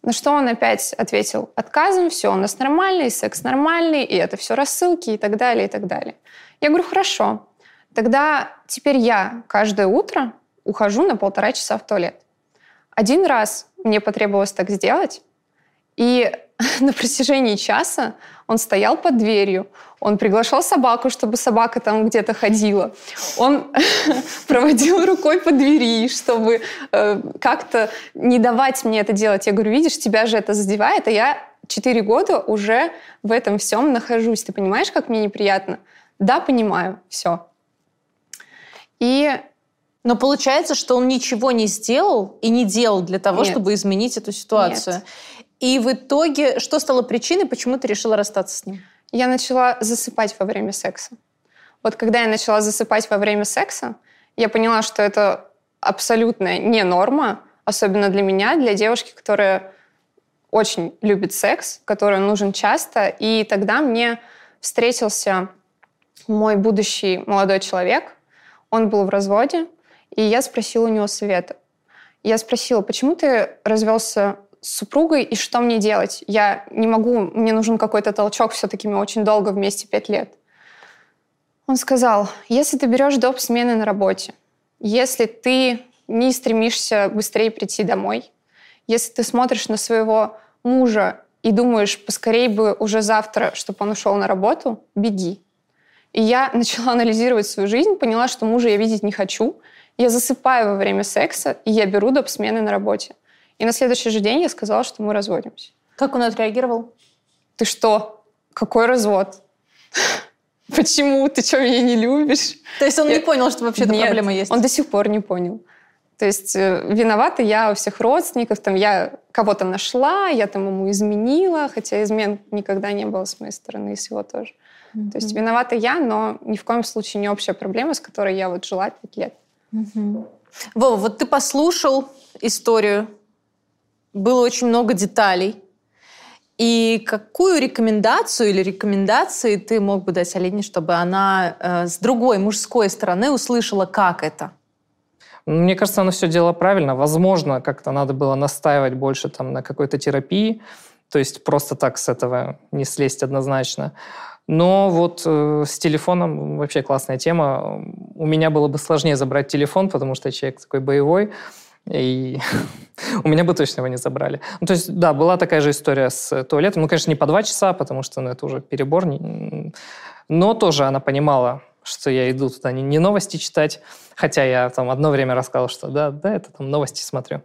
На что он опять ответил отказом, все у нас нормально, и секс нормальный, и это все рассылки и так далее, и так далее. Я говорю, хорошо, тогда теперь я каждое утро ухожу на полтора часа в туалет. Один раз мне потребовалось так сделать, и на протяжении часа он стоял под дверью, он приглашал собаку, чтобы собака там где-то ходила. Он проводил рукой по двери, чтобы э, как-то не давать мне это делать. Я говорю, видишь, тебя же это задевает, а я четыре года уже в этом всем нахожусь. Ты понимаешь, как мне неприятно? Да, понимаю, все. И Но получается, что он ничего не сделал и не делал для того, Нет. чтобы изменить эту ситуацию. И в итоге, что стало причиной, почему ты решила расстаться с ним? я начала засыпать во время секса. Вот когда я начала засыпать во время секса, я поняла, что это абсолютная не норма, особенно для меня, для девушки, которая очень любит секс, которой он нужен часто. И тогда мне встретился мой будущий молодой человек. Он был в разводе, и я спросила у него совета. Я спросила, почему ты развелся с супругой, и что мне делать? Я не могу, мне нужен какой-то толчок, все-таки мы очень долго вместе, пять лет. Он сказал, если ты берешь доп. смены на работе, если ты не стремишься быстрее прийти домой, если ты смотришь на своего мужа и думаешь, поскорей бы уже завтра, чтобы он ушел на работу, беги. И я начала анализировать свою жизнь, поняла, что мужа я видеть не хочу. Я засыпаю во время секса, и я беру доп. смены на работе. И на следующий же день я сказала, что мы разводимся. Как он отреагировал? Ты что? Какой развод? Почему? Ты что, меня не любишь? То есть он не Я- понял, что вообще-то проблема есть? Он до сих пор не понял. То есть э, виновата я у всех родственников, там я кого-то нашла, я там ему изменила, хотя измен никогда не было с моей стороны, и с его тоже. То есть виновата я, но ни в коем случае не общая проблема, с которой я вот жила пять лет. Вова, вот ты послушал историю, было очень много деталей. И какую рекомендацию или рекомендации ты мог бы дать Алине, чтобы она э, с другой мужской стороны услышала, как это? Мне кажется, оно все делало правильно. Возможно, как-то надо было настаивать больше там на какой-то терапии, то есть просто так с этого не слезть однозначно. Но вот э, с телефоном вообще классная тема. У меня было бы сложнее забрать телефон, потому что я человек такой боевой, и у меня бы точно его не забрали. Ну, то есть, да, была такая же история с туалетом. Ну, конечно, не по два часа, потому что ну, это уже перебор. Но тоже она понимала, что я иду туда не, не новости читать, хотя я там одно время рассказал, что да, да, это там новости смотрю.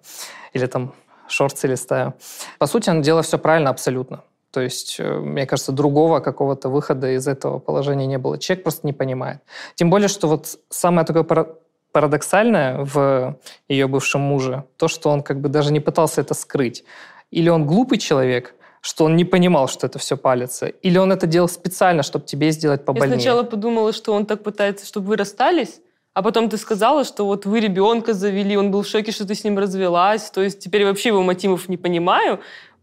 Или там шорты листаю. По сути, она делала все правильно абсолютно. То есть, э, мне кажется, другого какого-то выхода из этого положения не было. Человек просто не понимает. Тем более, что вот самое такое парадоксальное в ее бывшем муже, то, что он как бы даже не пытался это скрыть. Или он глупый человек, что он не понимал, что это все палится, или он это делал специально, чтобы тебе сделать побольнее. Я сначала подумала, что он так пытается, чтобы вы расстались, а потом ты сказала, что вот вы ребенка завели, он был в шоке, что ты с ним развелась. То есть теперь вообще его мотивов не понимаю.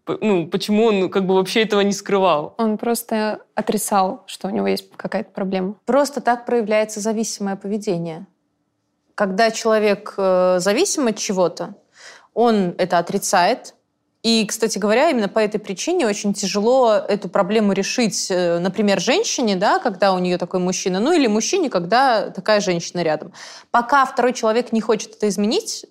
Ну, почему он как бы вообще этого не скрывал? Он просто отрицал, что у него есть какая-то проблема. Просто так проявляется зависимое поведение. Когда человек э, зависим от чего-то, он это отрицает, и, кстати говоря, именно по этой причине очень тяжело эту проблему решить, э, например, женщине, да, когда у нее такой мужчина, ну или мужчине, когда такая женщина рядом. Пока второй человек не хочет это изменить,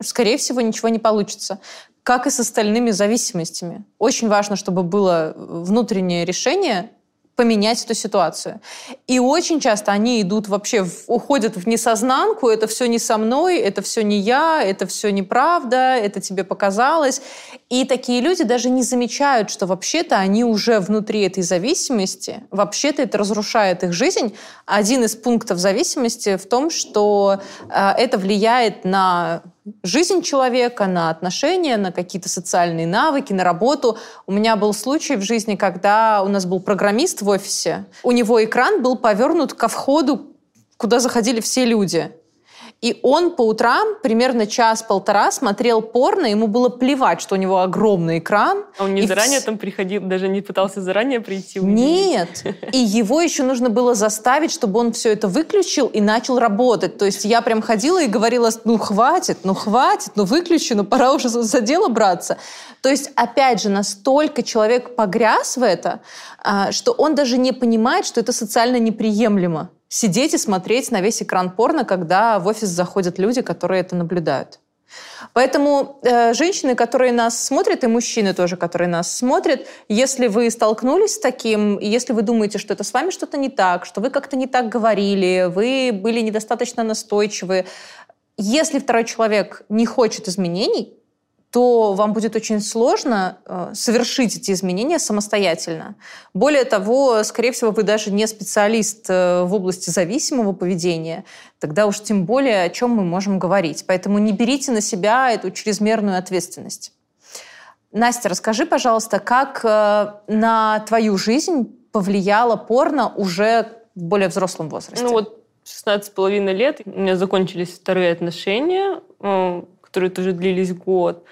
скорее всего, ничего не получится. Как и с остальными зависимостями. Очень важно, чтобы было внутреннее решение, поменять эту ситуацию. И очень часто они идут вообще, в, уходят в несознанку, это все не со мной, это все не я, это все неправда, это тебе показалось. И такие люди даже не замечают, что вообще-то они уже внутри этой зависимости, вообще-то это разрушает их жизнь. Один из пунктов зависимости в том, что э, это влияет на жизнь человека, на отношения, на какие-то социальные навыки, на работу. У меня был случай в жизни, когда у нас был программист в офисе. У него экран был повернут ко входу, куда заходили все люди. И он по утрам примерно час-полтора смотрел порно, ему было плевать, что у него огромный экран. А он не заранее в... там приходил, даже не пытался заранее прийти? Увидеть. Нет. И его еще нужно было заставить, чтобы он все это выключил и начал работать. То есть я прям ходила и говорила, ну хватит, ну хватит, ну выключи, ну пора уже за дело браться. То есть, опять же, настолько человек погряз в это, а, что он даже не понимает, что это социально неприемлемо сидеть и смотреть на весь экран порно, когда в офис заходят люди, которые это наблюдают. Поэтому э, женщины, которые нас смотрят, и мужчины тоже, которые нас смотрят, если вы столкнулись с таким, если вы думаете, что это с вами что-то не так, что вы как-то не так говорили, вы были недостаточно настойчивы, если второй человек не хочет изменений, то вам будет очень сложно э, совершить эти изменения самостоятельно. Более того, скорее всего, вы даже не специалист э, в области зависимого поведения, тогда уж тем более о чем мы можем говорить. Поэтому не берите на себя эту чрезмерную ответственность. Настя, расскажи, пожалуйста, как э, на твою жизнь повлияло порно уже в более взрослом возрасте? Ну вот 16 с половиной лет у меня закончились вторые отношения, которые тоже длились год.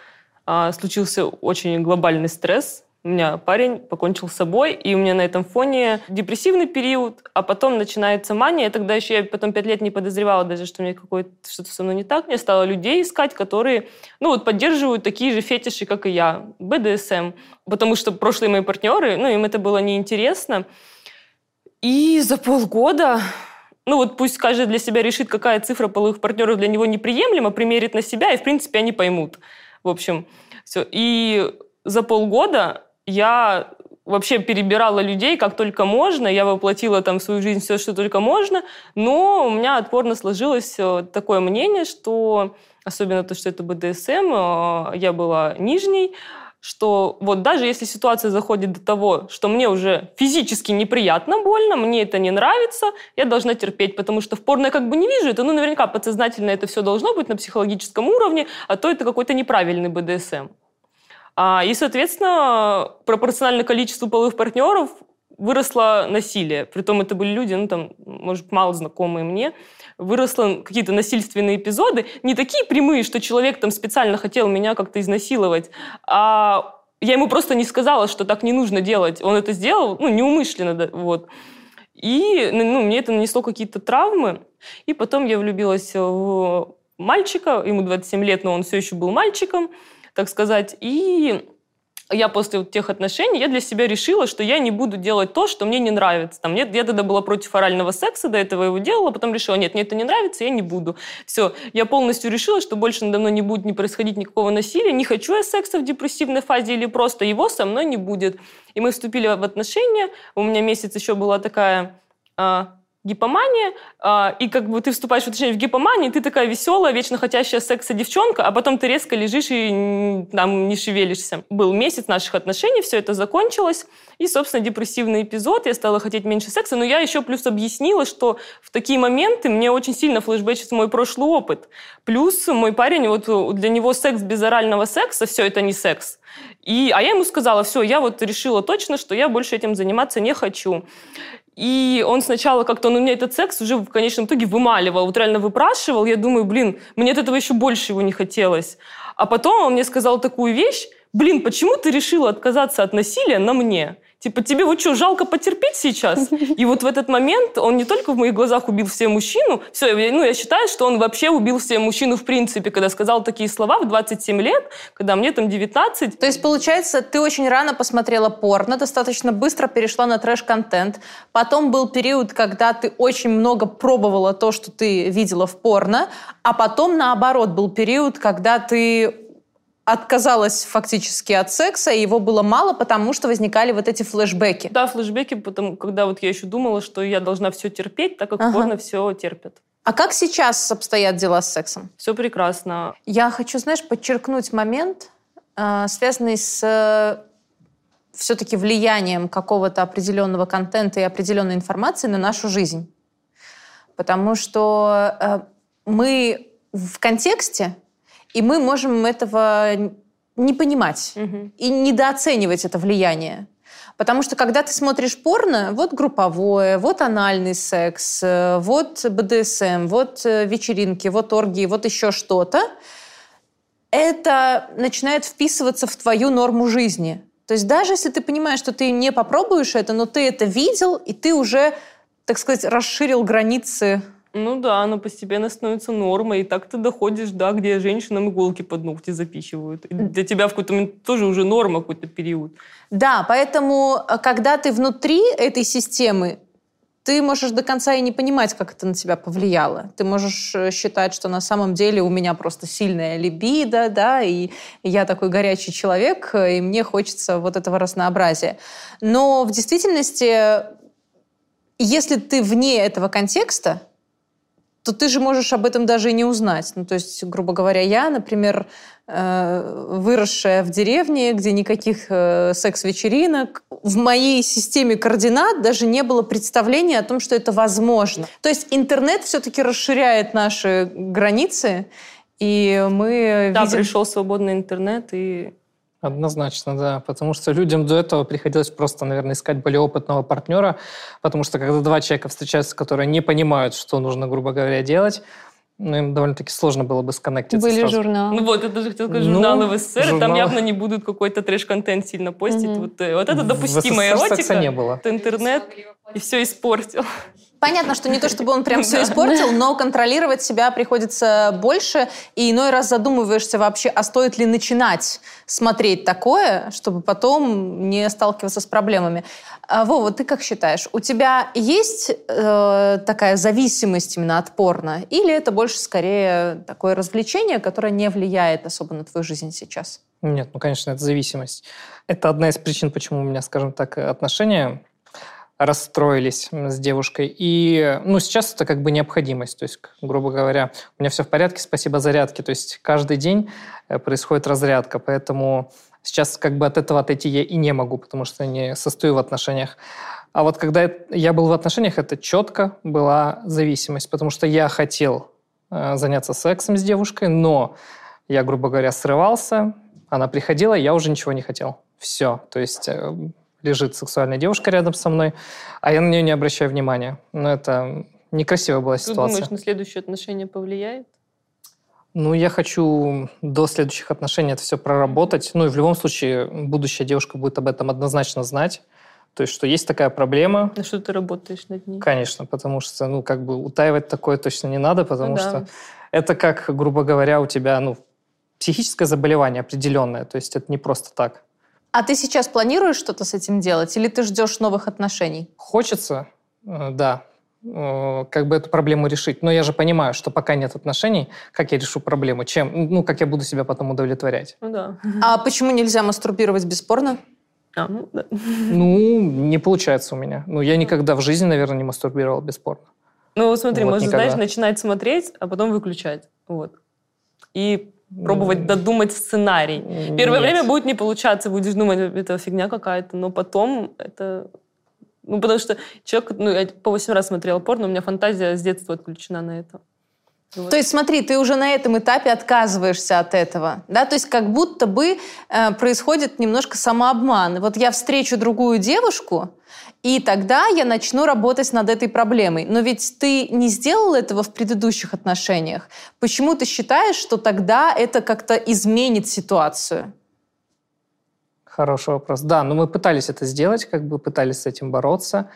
А, случился очень глобальный стресс. У меня парень покончил с собой, и у меня на этом фоне депрессивный период, а потом начинается мания. Тогда еще я потом пять лет не подозревала даже, что у меня какое-то что-то со мной не так. Я стала людей искать, которые ну, вот, поддерживают такие же фетиши, как и я, БДСМ. Потому что прошлые мои партнеры, ну, им это было неинтересно. И за полгода ну вот пусть каждый для себя решит, какая цифра половых партнеров для него неприемлема, примерит на себя, и в принципе они поймут. В общем, все. И за полгода я вообще перебирала людей как только можно, я воплотила там в свою жизнь все, что только можно, но у меня отпорно сложилось э, такое мнение, что, особенно то, что это БДСМ, э, я была нижней, что вот даже если ситуация заходит до того, что мне уже физически неприятно, больно, мне это не нравится, я должна терпеть, потому что в порно я как бы не вижу это, ну, наверняка подсознательно это все должно быть на психологическом уровне, а то это какой-то неправильный БДСМ. А, и, соответственно, пропорционально количеству половых партнеров выросло насилие. Притом это были люди, ну, там, может, мало знакомые мне, выросло какие-то насильственные эпизоды, не такие прямые, что человек там специально хотел меня как-то изнасиловать, а я ему просто не сказала, что так не нужно делать. Он это сделал, ну, неумышленно, вот. И ну, мне это нанесло какие-то травмы. И потом я влюбилась в мальчика, ему 27 лет, но он все еще был мальчиком, так сказать, и я после вот тех отношений, я для себя решила, что я не буду делать то, что мне не нравится. Там, нет, я тогда была против орального секса, до этого его делала, потом решила, нет, мне это не нравится, я не буду. Все, я полностью решила, что больше надо мной не будет не происходить никакого насилия, не хочу я секса в депрессивной фазе или просто его со мной не будет. И мы вступили в отношения, у меня месяц еще была такая а, гипомания, а, и как бы ты вступаешь в в гипомании, ты такая веселая, вечно хотящая секса девчонка, а потом ты резко лежишь и там не шевелишься. Был месяц наших отношений, все это закончилось, и, собственно, депрессивный эпизод, я стала хотеть меньше секса, но я еще плюс объяснила, что в такие моменты мне очень сильно флешбэчит мой прошлый опыт. Плюс мой парень, вот для него секс без орального секса, все это не секс. И, а я ему сказала, все, я вот решила точно, что я больше этим заниматься не хочу. И он сначала как-то, он у меня этот секс уже в конечном итоге вымаливал, вот реально выпрашивал. Я думаю, блин, мне от этого еще больше его не хотелось. А потом он мне сказал такую вещь, блин, почему ты решила отказаться от насилия на мне? Типа, тебе вот что, жалко потерпеть сейчас? И вот в этот момент он не только в моих глазах убил все мужчину, все, ну, я считаю, что он вообще убил все мужчину в принципе, когда сказал такие слова в 27 лет, когда мне там 19. То есть, получается, ты очень рано посмотрела порно, достаточно быстро перешла на трэш-контент. Потом был период, когда ты очень много пробовала то, что ты видела в порно, а потом, наоборот, был период, когда ты отказалась фактически от секса, и его было мало, потому что возникали вот эти флешбеки. Да, флешбеки, потому, когда вот я еще думала, что я должна все терпеть, так как ага. порно все терпят. А как сейчас обстоят дела с сексом? Все прекрасно. Я хочу, знаешь, подчеркнуть момент, э, связанный с э, все-таки влиянием какого-то определенного контента и определенной информации на нашу жизнь. Потому что э, мы в контексте и мы можем этого не понимать угу. и недооценивать это влияние. Потому что когда ты смотришь порно, вот групповое, вот анальный секс, э, вот БДСМ, вот э, вечеринки, вот оргии, вот еще что-то, это начинает вписываться в твою норму жизни. То есть даже если ты понимаешь, что ты не попробуешь это, но ты это видел, и ты уже, так сказать, расширил границы ну да, оно постепенно становится нормой, и так ты доходишь, да, где женщинам иголки под ногти запихивают. И для тебя в какой-то момент тоже уже норма какой-то период. Да, поэтому, э, когда ты внутри этой системы, ты можешь до конца и не понимать, как это на тебя повлияло. Ты можешь э, считать, что на самом деле у меня просто сильная либидо, да, и я такой горячий человек, э, и мне хочется вот этого разнообразия. Но в действительности, если ты вне этого контекста, то ты же можешь об этом даже и не узнать. Ну, то есть, грубо говоря, я, например, э, выросшая в деревне, где никаких э, секс-вечеринок, в моей системе координат даже не было представления о том, что это возможно. То есть интернет все-таки расширяет наши границы, и мы да, видим... пришел свободный интернет, и Однозначно, да. Потому что людям до этого приходилось просто, наверное, искать более опытного партнера, потому что когда два человека встречаются, которые не понимают, что нужно, грубо говоря, делать, ну, им довольно-таки сложно было бы сконнектиться Были сразу. журналы. Ну вот, это же хотел сказать, ну, журналы в СССР, журналы. там явно не будут какой-то трэш-контент сильно постить. Угу. Вот, э, вот это допустимая в СССР эротика. не было. Это интернет и все испортил. Понятно, что не то, чтобы он прям все испортил, но контролировать себя приходится больше, и иной раз задумываешься вообще, а стоит ли начинать смотреть такое, чтобы потом не сталкиваться с проблемами. А, Вова, ты как считаешь, у тебя есть э, такая зависимость именно от порно, или это больше скорее такое развлечение, которое не влияет особо на твою жизнь сейчас? Нет, ну, конечно, это зависимость. Это одна из причин, почему у меня, скажем так, отношения расстроились с девушкой. И, ну, сейчас это как бы необходимость. То есть, грубо говоря, у меня все в порядке, спасибо зарядке. То есть каждый день э, происходит разрядка, поэтому сейчас как бы от этого отойти я и не могу, потому что не состою в отношениях. А вот когда я был в отношениях, это четко была зависимость, потому что я хотел э, заняться сексом с девушкой, но я, грубо говоря, срывался, она приходила, я уже ничего не хотел. Все. То есть э, лежит сексуальная девушка рядом со мной, а я на нее не обращаю внимания. Но это некрасивая была ситуация. Ты думаешь, на следующие отношения повлияет? Ну, я хочу до следующих отношений это все проработать. Ну, и в любом случае будущая девушка будет об этом однозначно знать. То есть, что есть такая проблема. На что ты работаешь над ней? Конечно, потому что, ну, как бы утаивать такое точно не надо, потому Ну да. что это как, грубо говоря, у тебя, ну, психическое заболевание определенное. То есть, это не просто так. А ты сейчас планируешь что-то с этим делать? Или ты ждешь новых отношений? Хочется, э, да, э, как бы эту проблему решить. Но я же понимаю, что пока нет отношений, как я решу проблему? Чем? Ну, как я буду себя потом удовлетворять? Ну да. А почему нельзя мастурбировать бесспорно? А, ну, да. Ну, не получается у меня. Ну, я никогда в жизни, наверное, не мастурбировал бесспорно. Ну, вот смотри, Вот можно, никогда. знаешь, начинать смотреть, а потом выключать. Вот. И пробовать додумать сценарий. Первое нет. время будет не получаться, будешь думать, это фигня какая-то, но потом это... Ну, потому что человек, ну, я по 8 раз смотрела порно, у меня фантазия с детства отключена на это. Вот. То есть, смотри, ты уже на этом этапе отказываешься от этого, да? То есть, как будто бы э, происходит немножко самообман. Вот я встречу другую девушку, и тогда я начну работать над этой проблемой. Но ведь ты не сделал этого в предыдущих отношениях. Почему ты считаешь, что тогда это как-то изменит ситуацию? Хороший вопрос. Да, но мы пытались это сделать, как бы пытались с этим бороться.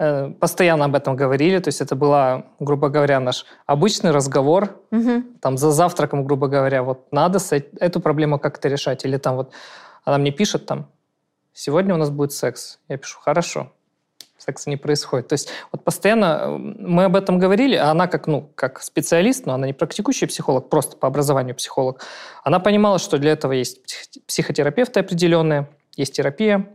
Э, Постоянно об этом говорили, то есть это была, грубо говоря, наш обычный разговор, Мгм. там за завтраком, грубо говоря, вот надо эту проблему как-то решать. Или там вот она мне пишет там, сегодня у нас будет секс. Я пишу, хорошо, секса не происходит. То есть вот постоянно э, мы об этом говорили, а она как, ну, как специалист, но она не практикующий психолог, просто по образованию психолог, она понимала, что для этого есть псих- психотерапевты определенные, есть терапия.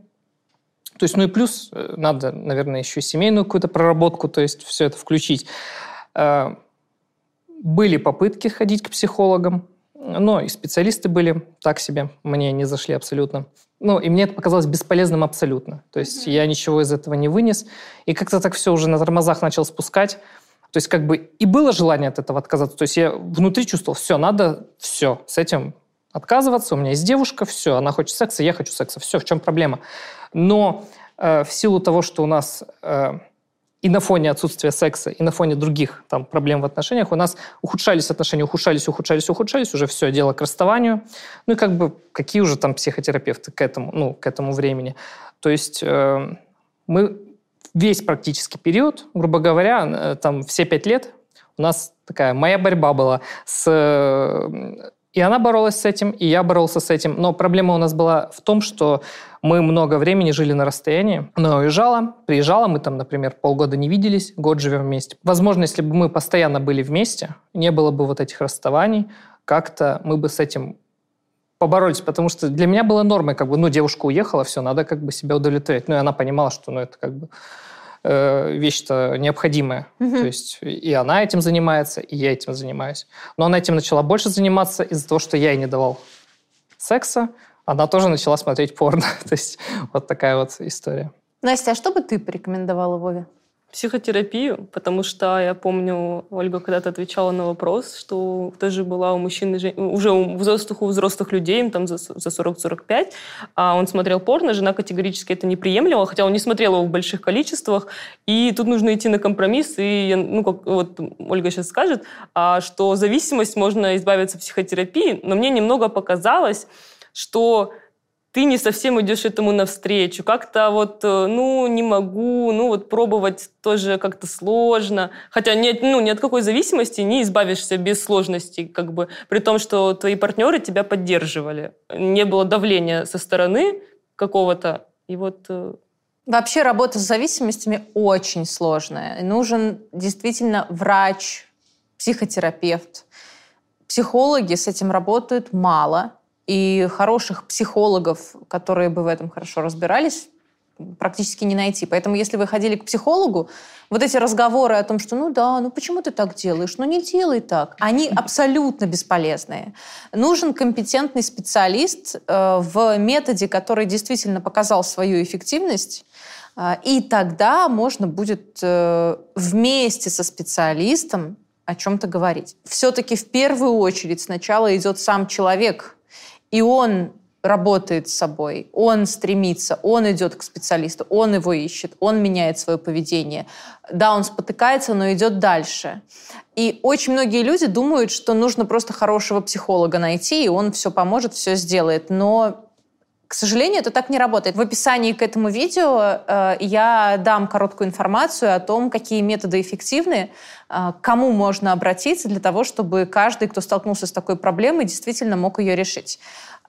То есть, ну и плюс э, надо, наверное, еще семейную какую-то проработку, то есть все это включить. Э, Были попытки ходить к психологам, но и специалисты были так себе, мне не зашли абсолютно. Ну, и мне это показалось бесполезным абсолютно. То есть я ничего из этого не вынес. И как-то так все уже на тормозах начал спускать. То есть как бы и было желание от этого отказаться. То есть я внутри чувствовал, все, надо все, с этим отказываться. У меня есть девушка, все, она хочет секса, я хочу секса. Все, в чем проблема? Но э, в силу того, что у нас э, и на фоне отсутствия секса, и на фоне других там, проблем в отношениях у нас ухудшались отношения, ухудшались, ухудшались, ухудшались, уже все, дело к расставанию. Ну и как бы какие уже там психотерапевты к этому, ну, к этому времени. То есть э, мы весь практически период, грубо говоря, э, там все пять лет у нас такая моя борьба была с... И она боролась с этим, и я боролся с этим. Но проблема у нас была в том, что мы много времени жили на расстоянии. Она уезжала, приезжала, мы там, например, полгода не виделись, год живем вместе. Возможно, если бы мы постоянно были вместе, не было бы вот этих расставаний, как-то мы бы с этим поборолись, потому что для меня было нормой, как бы, ну, девушка уехала, все, надо как бы себя удовлетворять. Ну, и она понимала, что, ну, это как бы э, вещь-то необходимая. Мгм. То есть и она этим занимается, и я этим занимаюсь. Но она этим начала больше заниматься из-за того, что я ей не давал секса. Она тоже начала смотреть порно. То есть вот такая вот история. Настя, а что бы ты порекомендовала Вове? Психотерапию, потому что я помню, Ольга когда-то отвечала на вопрос, что тоже была у мужчин, уже у взрослых, у взрослых людей, им там за, за 40-45, а он смотрел порно, жена категорически это не приемлила, хотя он не смотрел его в больших количествах, и тут нужно идти на компромисс, и, ну, как вот Ольга сейчас скажет, а, что зависимость можно избавиться психотерапией, но мне немного показалось, что ты не совсем идешь этому навстречу. Как-то вот, э, ну, не могу, ну, вот пробовать тоже как-то сложно. Хотя нет, ну, ни от какой зависимости не избавишься без сложностей, как бы, при том, что твои партнеры тебя поддерживали. Не было давления со стороны какого-то. И вот э, Вообще работа с зависимостями очень сложная. Нужен действительно врач, психотерапевт. Психологи с этим работают мало. И хороших психологов, которые бы в этом хорошо разбирались, практически не найти. Поэтому если вы ходили к психологу, вот эти разговоры о том, что ну да, ну почему ты так делаешь, ну не делай так, они абсолютно бесполезные. Нужен компетентный специалист э, в методе, который действительно показал свою эффективность, э, и тогда можно будет э, вместе со специалистом о чем-то говорить. Все-таки в первую очередь сначала идет сам человек, и он работает с собой, он стремится, он идет к специалисту, он его ищет, он меняет свое поведение. Да, он спотыкается, но идет дальше. И очень многие люди думают, что нужно просто хорошего психолога найти, и он все поможет, все сделает. Но К сожалению, это так не работает. В описании к этому видео э, я дам короткую информацию о том, какие методы эффективны, э, к кому можно обратиться для того, чтобы каждый, кто столкнулся с такой проблемой, действительно мог ее решить.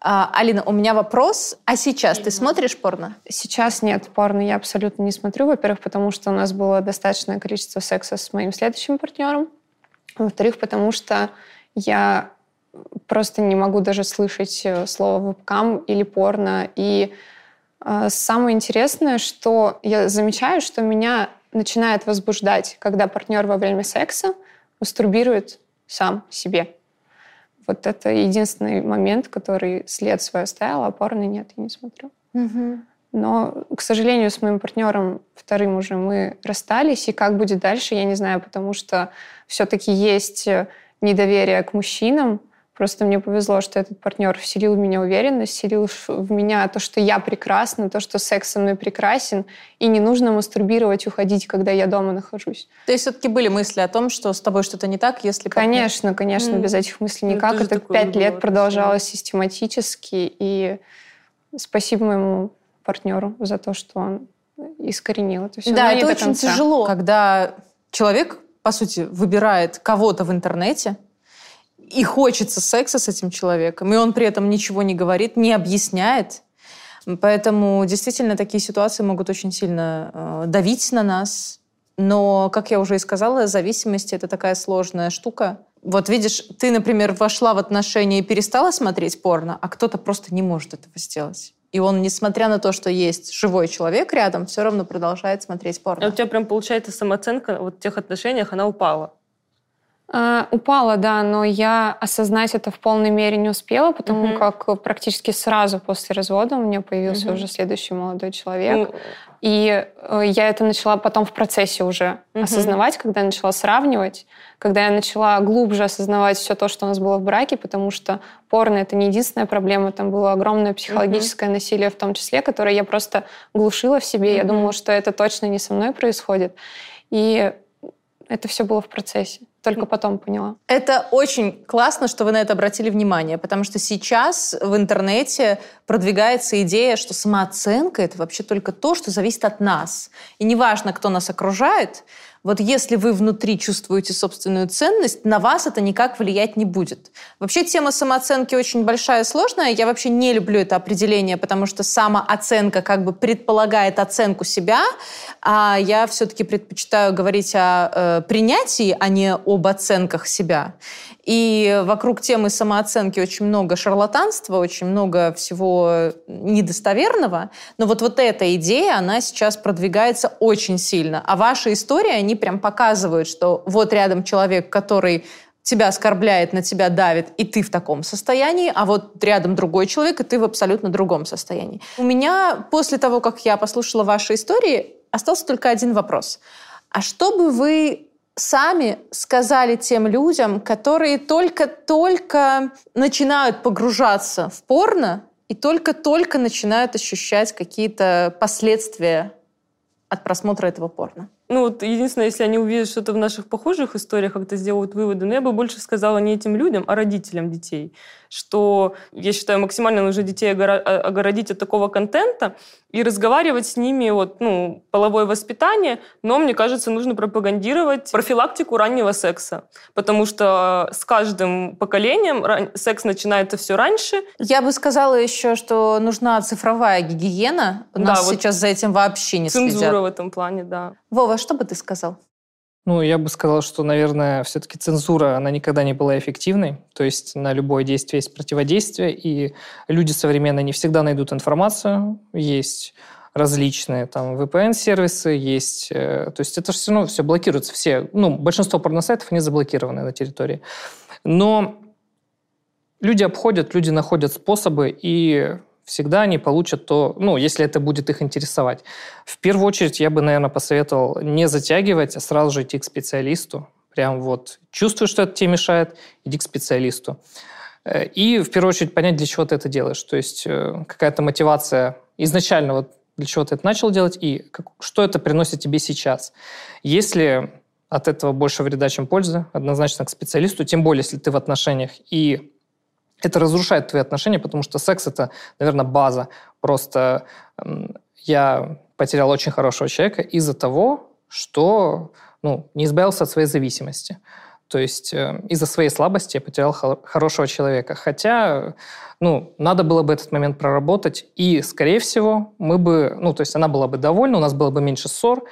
А, Алина, у меня вопрос. А сейчас ты смотришь порно? Сейчас нет, порно я абсолютно не смотрю. Во-первых, потому что у нас было достаточное количество секса с моим следующим партнером. Во-вторых, потому что я просто не могу даже слышать э, слово вебкам или порно. И э, самое интересное, что я замечаю, что меня начинает возбуждать, когда партнер во время секса мастурбирует сам себе. Вот это единственный момент, который след свой оставил, а порно нет, я не смотрю. Угу. Но, к сожалению, с моим партнером вторым уже мы расстались, и как будет дальше, я не знаю, потому что все-таки есть э, недоверие к мужчинам, Просто мне повезло, что этот партнер вселил в меня уверенность, вселил в меня то, что я прекрасна, то, что секс со мной прекрасен, и не нужно мастурбировать, уходить, когда я дома нахожусь. То есть все-таки были мысли о том, что с тобой что-то не так, если... Конечно, конечно, mm. без этих мыслей никак. Ну, это пять лет продолжалось систематически, и спасибо моему партнеру за то, что он искоренил это все. Да, это очень конца. тяжело, когда человек, по сути, выбирает кого-то в интернете, и хочется секса с этим человеком, и он при этом ничего не говорит, не объясняет. Поэтому действительно такие ситуации могут очень сильно э, давить на нас. Но, как я уже и сказала, зависимость это такая сложная штука. Вот видишь, ты, например, вошла в отношения и перестала смотреть порно, а кто-то просто не может этого сделать. И он, несмотря на то, что есть живой человек рядом, все равно продолжает смотреть порно. А у тебя прям получается самооценка вот в тех отношениях, она упала. Uh, упала, да, но я осознать это в полной мере не успела, потому uh-huh. как практически сразу после развода у меня появился uh-huh. уже следующий молодой человек. Uh-huh. И uh, я это начала потом в процессе уже uh-huh. осознавать, когда я начала сравнивать, когда я начала глубже осознавать все то, что у нас было в браке, потому что порно — это не единственная проблема, там было огромное психологическое uh-huh. насилие в том числе, которое я просто глушила в себе. Uh-huh. Я думала, что это точно не со мной происходит. И это все было в процессе. Только потом поняла. Это очень классно, что вы на это обратили внимание, потому что сейчас в интернете продвигается идея, что самооценка — это вообще только то, что зависит от нас. И неважно, кто нас окружает, вот если вы внутри чувствуете собственную ценность, на вас это никак влиять не будет. Вообще тема самооценки очень большая и сложная. Я вообще не люблю это определение, потому что самооценка как бы предполагает оценку себя, а я все-таки предпочитаю говорить о э, принятии, а не об оценках себя. И вокруг темы самооценки очень много шарлатанства, очень много всего недостоверного. Но вот, вот эта идея, она сейчас продвигается очень сильно. А ваши истории, они прям показывают, что вот рядом человек, который тебя оскорбляет, на тебя давит, и ты в таком состоянии, а вот рядом другой человек, и ты в абсолютно другом состоянии. У меня после того, как я послушала ваши истории, остался только один вопрос. А что бы вы сами сказали тем людям, которые только-только начинают погружаться в порно и только-только начинают ощущать какие-то последствия от просмотра этого порно? Ну вот единственное, если они увидят что-то в наших похожих историях, как-то сделают выводы, но я бы больше сказала не этим людям, а родителям детей. Что, я считаю, максимально нужно детей огородить от такого контента и разговаривать с ними, вот, ну, половое воспитание, но, мне кажется, нужно пропагандировать профилактику раннего секса, потому что с каждым поколением секс начинается все раньше. Я бы сказала еще, что нужна цифровая гигиена. У да, нас вот сейчас за этим вообще не цензура следят. Цензура в этом плане, да. Вова, что бы ты сказал? Ну, я бы сказал, что, наверное, все-таки цензура, она никогда не была эффективной. То есть на любое действие есть противодействие, и люди современные не всегда найдут информацию. Есть различные там VPN-сервисы, есть... Э, то есть это все равно все блокируется. Все, ну, большинство порносайтов, они заблокированы на территории. Но люди обходят, люди находят способы, и всегда они получат то, ну, если это будет их интересовать. В первую очередь я бы, наверное, посоветовал не затягивать, а сразу же идти к специалисту. Прям вот чувствуешь, что это тебе мешает, иди к специалисту. Э, и в первую очередь понять, для чего ты это делаешь. То есть э, какая-то мотивация изначально, вот для чего ты это начал делать, и как, что это приносит тебе сейчас. Если от этого больше вреда, чем пользы, однозначно к специалисту, тем более, если ты в отношениях и это разрушает твои отношения, потому что секс это, наверное, база. Просто я потерял очень хорошего человека из-за того, что ну, не избавился от своей зависимости. То есть э, из-за своей слабости я потерял хорошего человека. Хотя, ну, надо было бы этот момент проработать, и, скорее всего, мы бы, ну, то есть она была бы довольна, у нас было бы меньше ссор,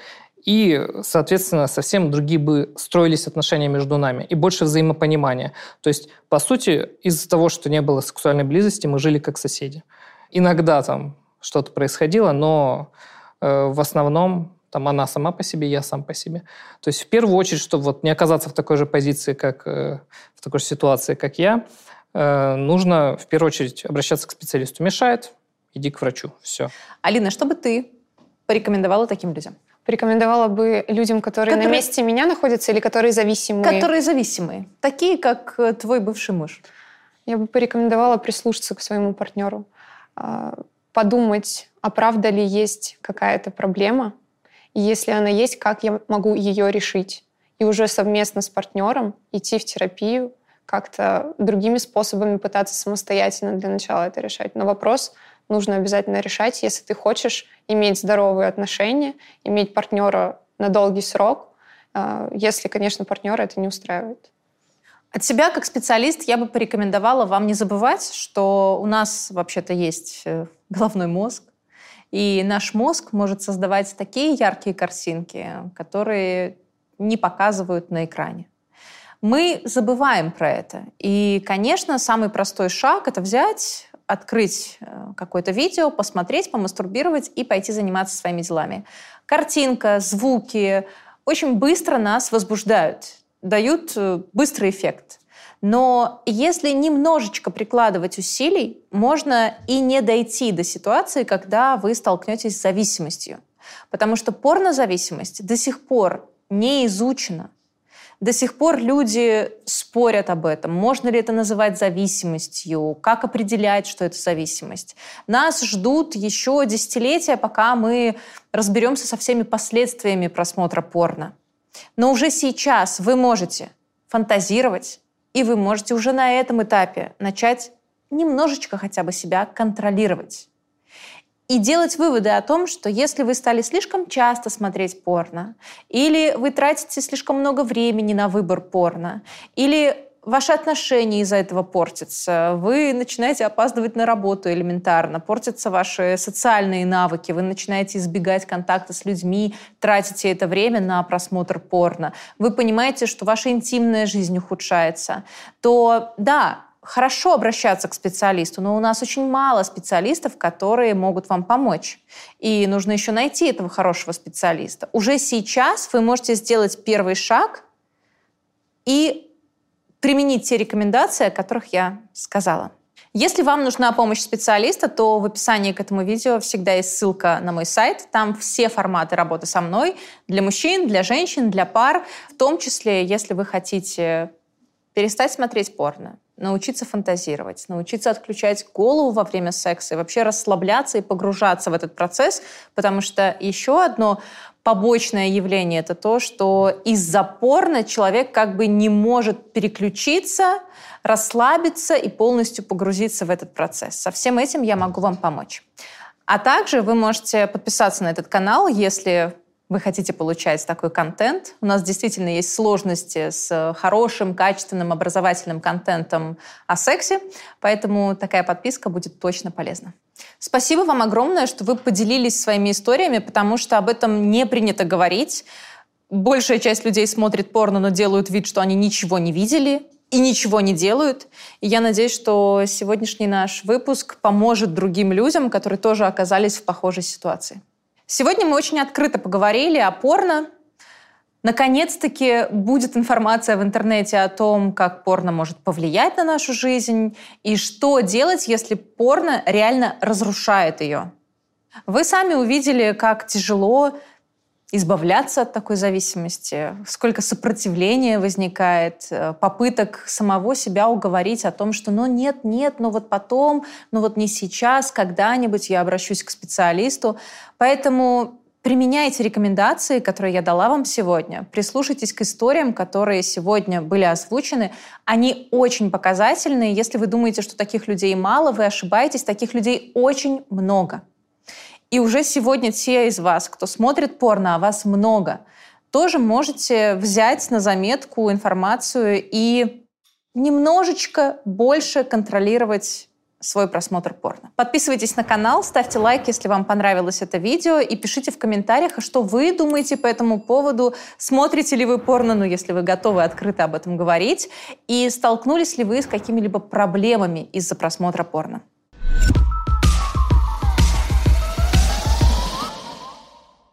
и, соответственно, совсем другие бы строились отношения между нами и больше взаимопонимания. То есть, по сути, из-за того, что не было сексуальной близости, мы жили как соседи. Иногда там что-то происходило, но э, в основном там она сама по себе, я сам по себе. То есть в первую очередь, чтобы вот не оказаться в такой же позиции, как э, в такой же ситуации, как я, э, нужно в первую очередь обращаться к специалисту. Мешает, иди к врачу. Все. Алина, что бы ты порекомендовала таким людям? Порекомендовала бы людям, которые, которые на месте меня находятся или которые зависимые? Которые зависимые. Такие, как э, твой бывший муж. Я бы порекомендовала прислушаться к своему партнеру, а, подумать, а правда ли есть какая-то проблема, и если она есть, как я могу ее решить. И уже совместно с партнером идти в терапию, как-то другими способами пытаться самостоятельно для начала это решать. Но вопрос нужно обязательно решать, если ты хочешь иметь здоровые отношения, иметь партнера на долгий срок, а, если, конечно, партнера это не устраивает. От себя как специалист я бы порекомендовала вам не забывать, что у нас вообще-то есть э, головной мозг, и наш мозг может создавать такие яркие картинки, которые не показывают на экране. Мы забываем про это. И, конечно, самый простой шаг — это взять, открыть э, какое-то видео, посмотреть, помастурбировать и пойти заниматься своими делами. Картинка, звуки очень быстро нас возбуждают, дают э, быстрый эффект. Но если немножечко прикладывать усилий, можно и не дойти до ситуации, когда вы столкнетесь с зависимостью. Потому что порнозависимость до сих пор не изучена. До сих пор люди спорят об этом. Можно ли это называть зависимостью? Как определять, что это зависимость? Нас ждут еще десятилетия, пока мы разберемся со всеми последствиями просмотра порно. Но уже сейчас вы можете фантазировать, и вы можете уже на этом этапе начать немножечко хотя бы себя контролировать. И делать выводы о том, что если вы стали слишком часто смотреть порно, или вы тратите слишком много времени на выбор порно, или ваши отношения из-за этого портятся, вы начинаете опаздывать на работу элементарно, портятся ваши социальные навыки, вы начинаете избегать контакта с людьми, тратите это время на просмотр порно, вы понимаете, что ваша интимная жизнь ухудшается, то да, хорошо обращаться к специалисту, но у нас очень мало специалистов, которые могут вам помочь. И нужно еще найти этого хорошего специалиста. Уже сейчас вы можете сделать первый шаг и применить те рекомендации, о которых я сказала. Если вам нужна помощь специалиста, то в описании к этому видео всегда есть ссылка на мой сайт. Там все форматы работы со мной для мужчин, для женщин, для пар. В том числе, если вы хотите перестать смотреть порно, научиться фантазировать, научиться отключать голову во время секса и вообще расслабляться и погружаться в этот процесс, потому что еще одно побочное явление это то, что из-за порно человек как бы не может переключиться, расслабиться и полностью погрузиться в этот процесс. Со всем этим я могу вам помочь. А также вы можете подписаться на этот канал, если вы хотите получать такой контент. У нас действительно есть сложности с хорошим, качественным, образовательным контентом о сексе, поэтому такая подписка будет точно полезна. Спасибо вам огромное, что вы поделились своими историями, потому что об этом не принято говорить. Большая часть людей смотрит порно, но делают вид, что они ничего не видели и ничего не делают. И я надеюсь, что сегодняшний наш выпуск поможет другим людям, которые тоже оказались в похожей ситуации. Сегодня мы очень открыто поговорили о порно. Наконец-таки будет информация в интернете о том, как порно может повлиять на нашу жизнь и что делать, если порно реально разрушает ее. Вы сами увидели, как тяжело избавляться от такой зависимости, сколько сопротивления возникает, э, попыток самого себя уговорить о том, что ну нет, нет, ну вот потом, ну вот не сейчас, когда-нибудь я обращусь к специалисту. Поэтому Применяйте рекомендации, которые я дала вам сегодня. Прислушайтесь к историям, которые сегодня были озвучены. Они очень показательные. Если вы думаете, что таких людей мало, вы ошибаетесь. Таких людей очень много. И уже сегодня те из вас, кто смотрит порно, а вас много, тоже можете взять на заметку информацию и немножечко больше контролировать свой просмотр порно. Подписывайтесь на канал, ставьте лайк, если вам понравилось это видео, и пишите в комментариях, а что вы думаете по этому поводу, смотрите ли вы порно, ну, если вы готовы открыто об этом говорить, и столкнулись ли вы с какими-либо проблемами из-за просмотра порно.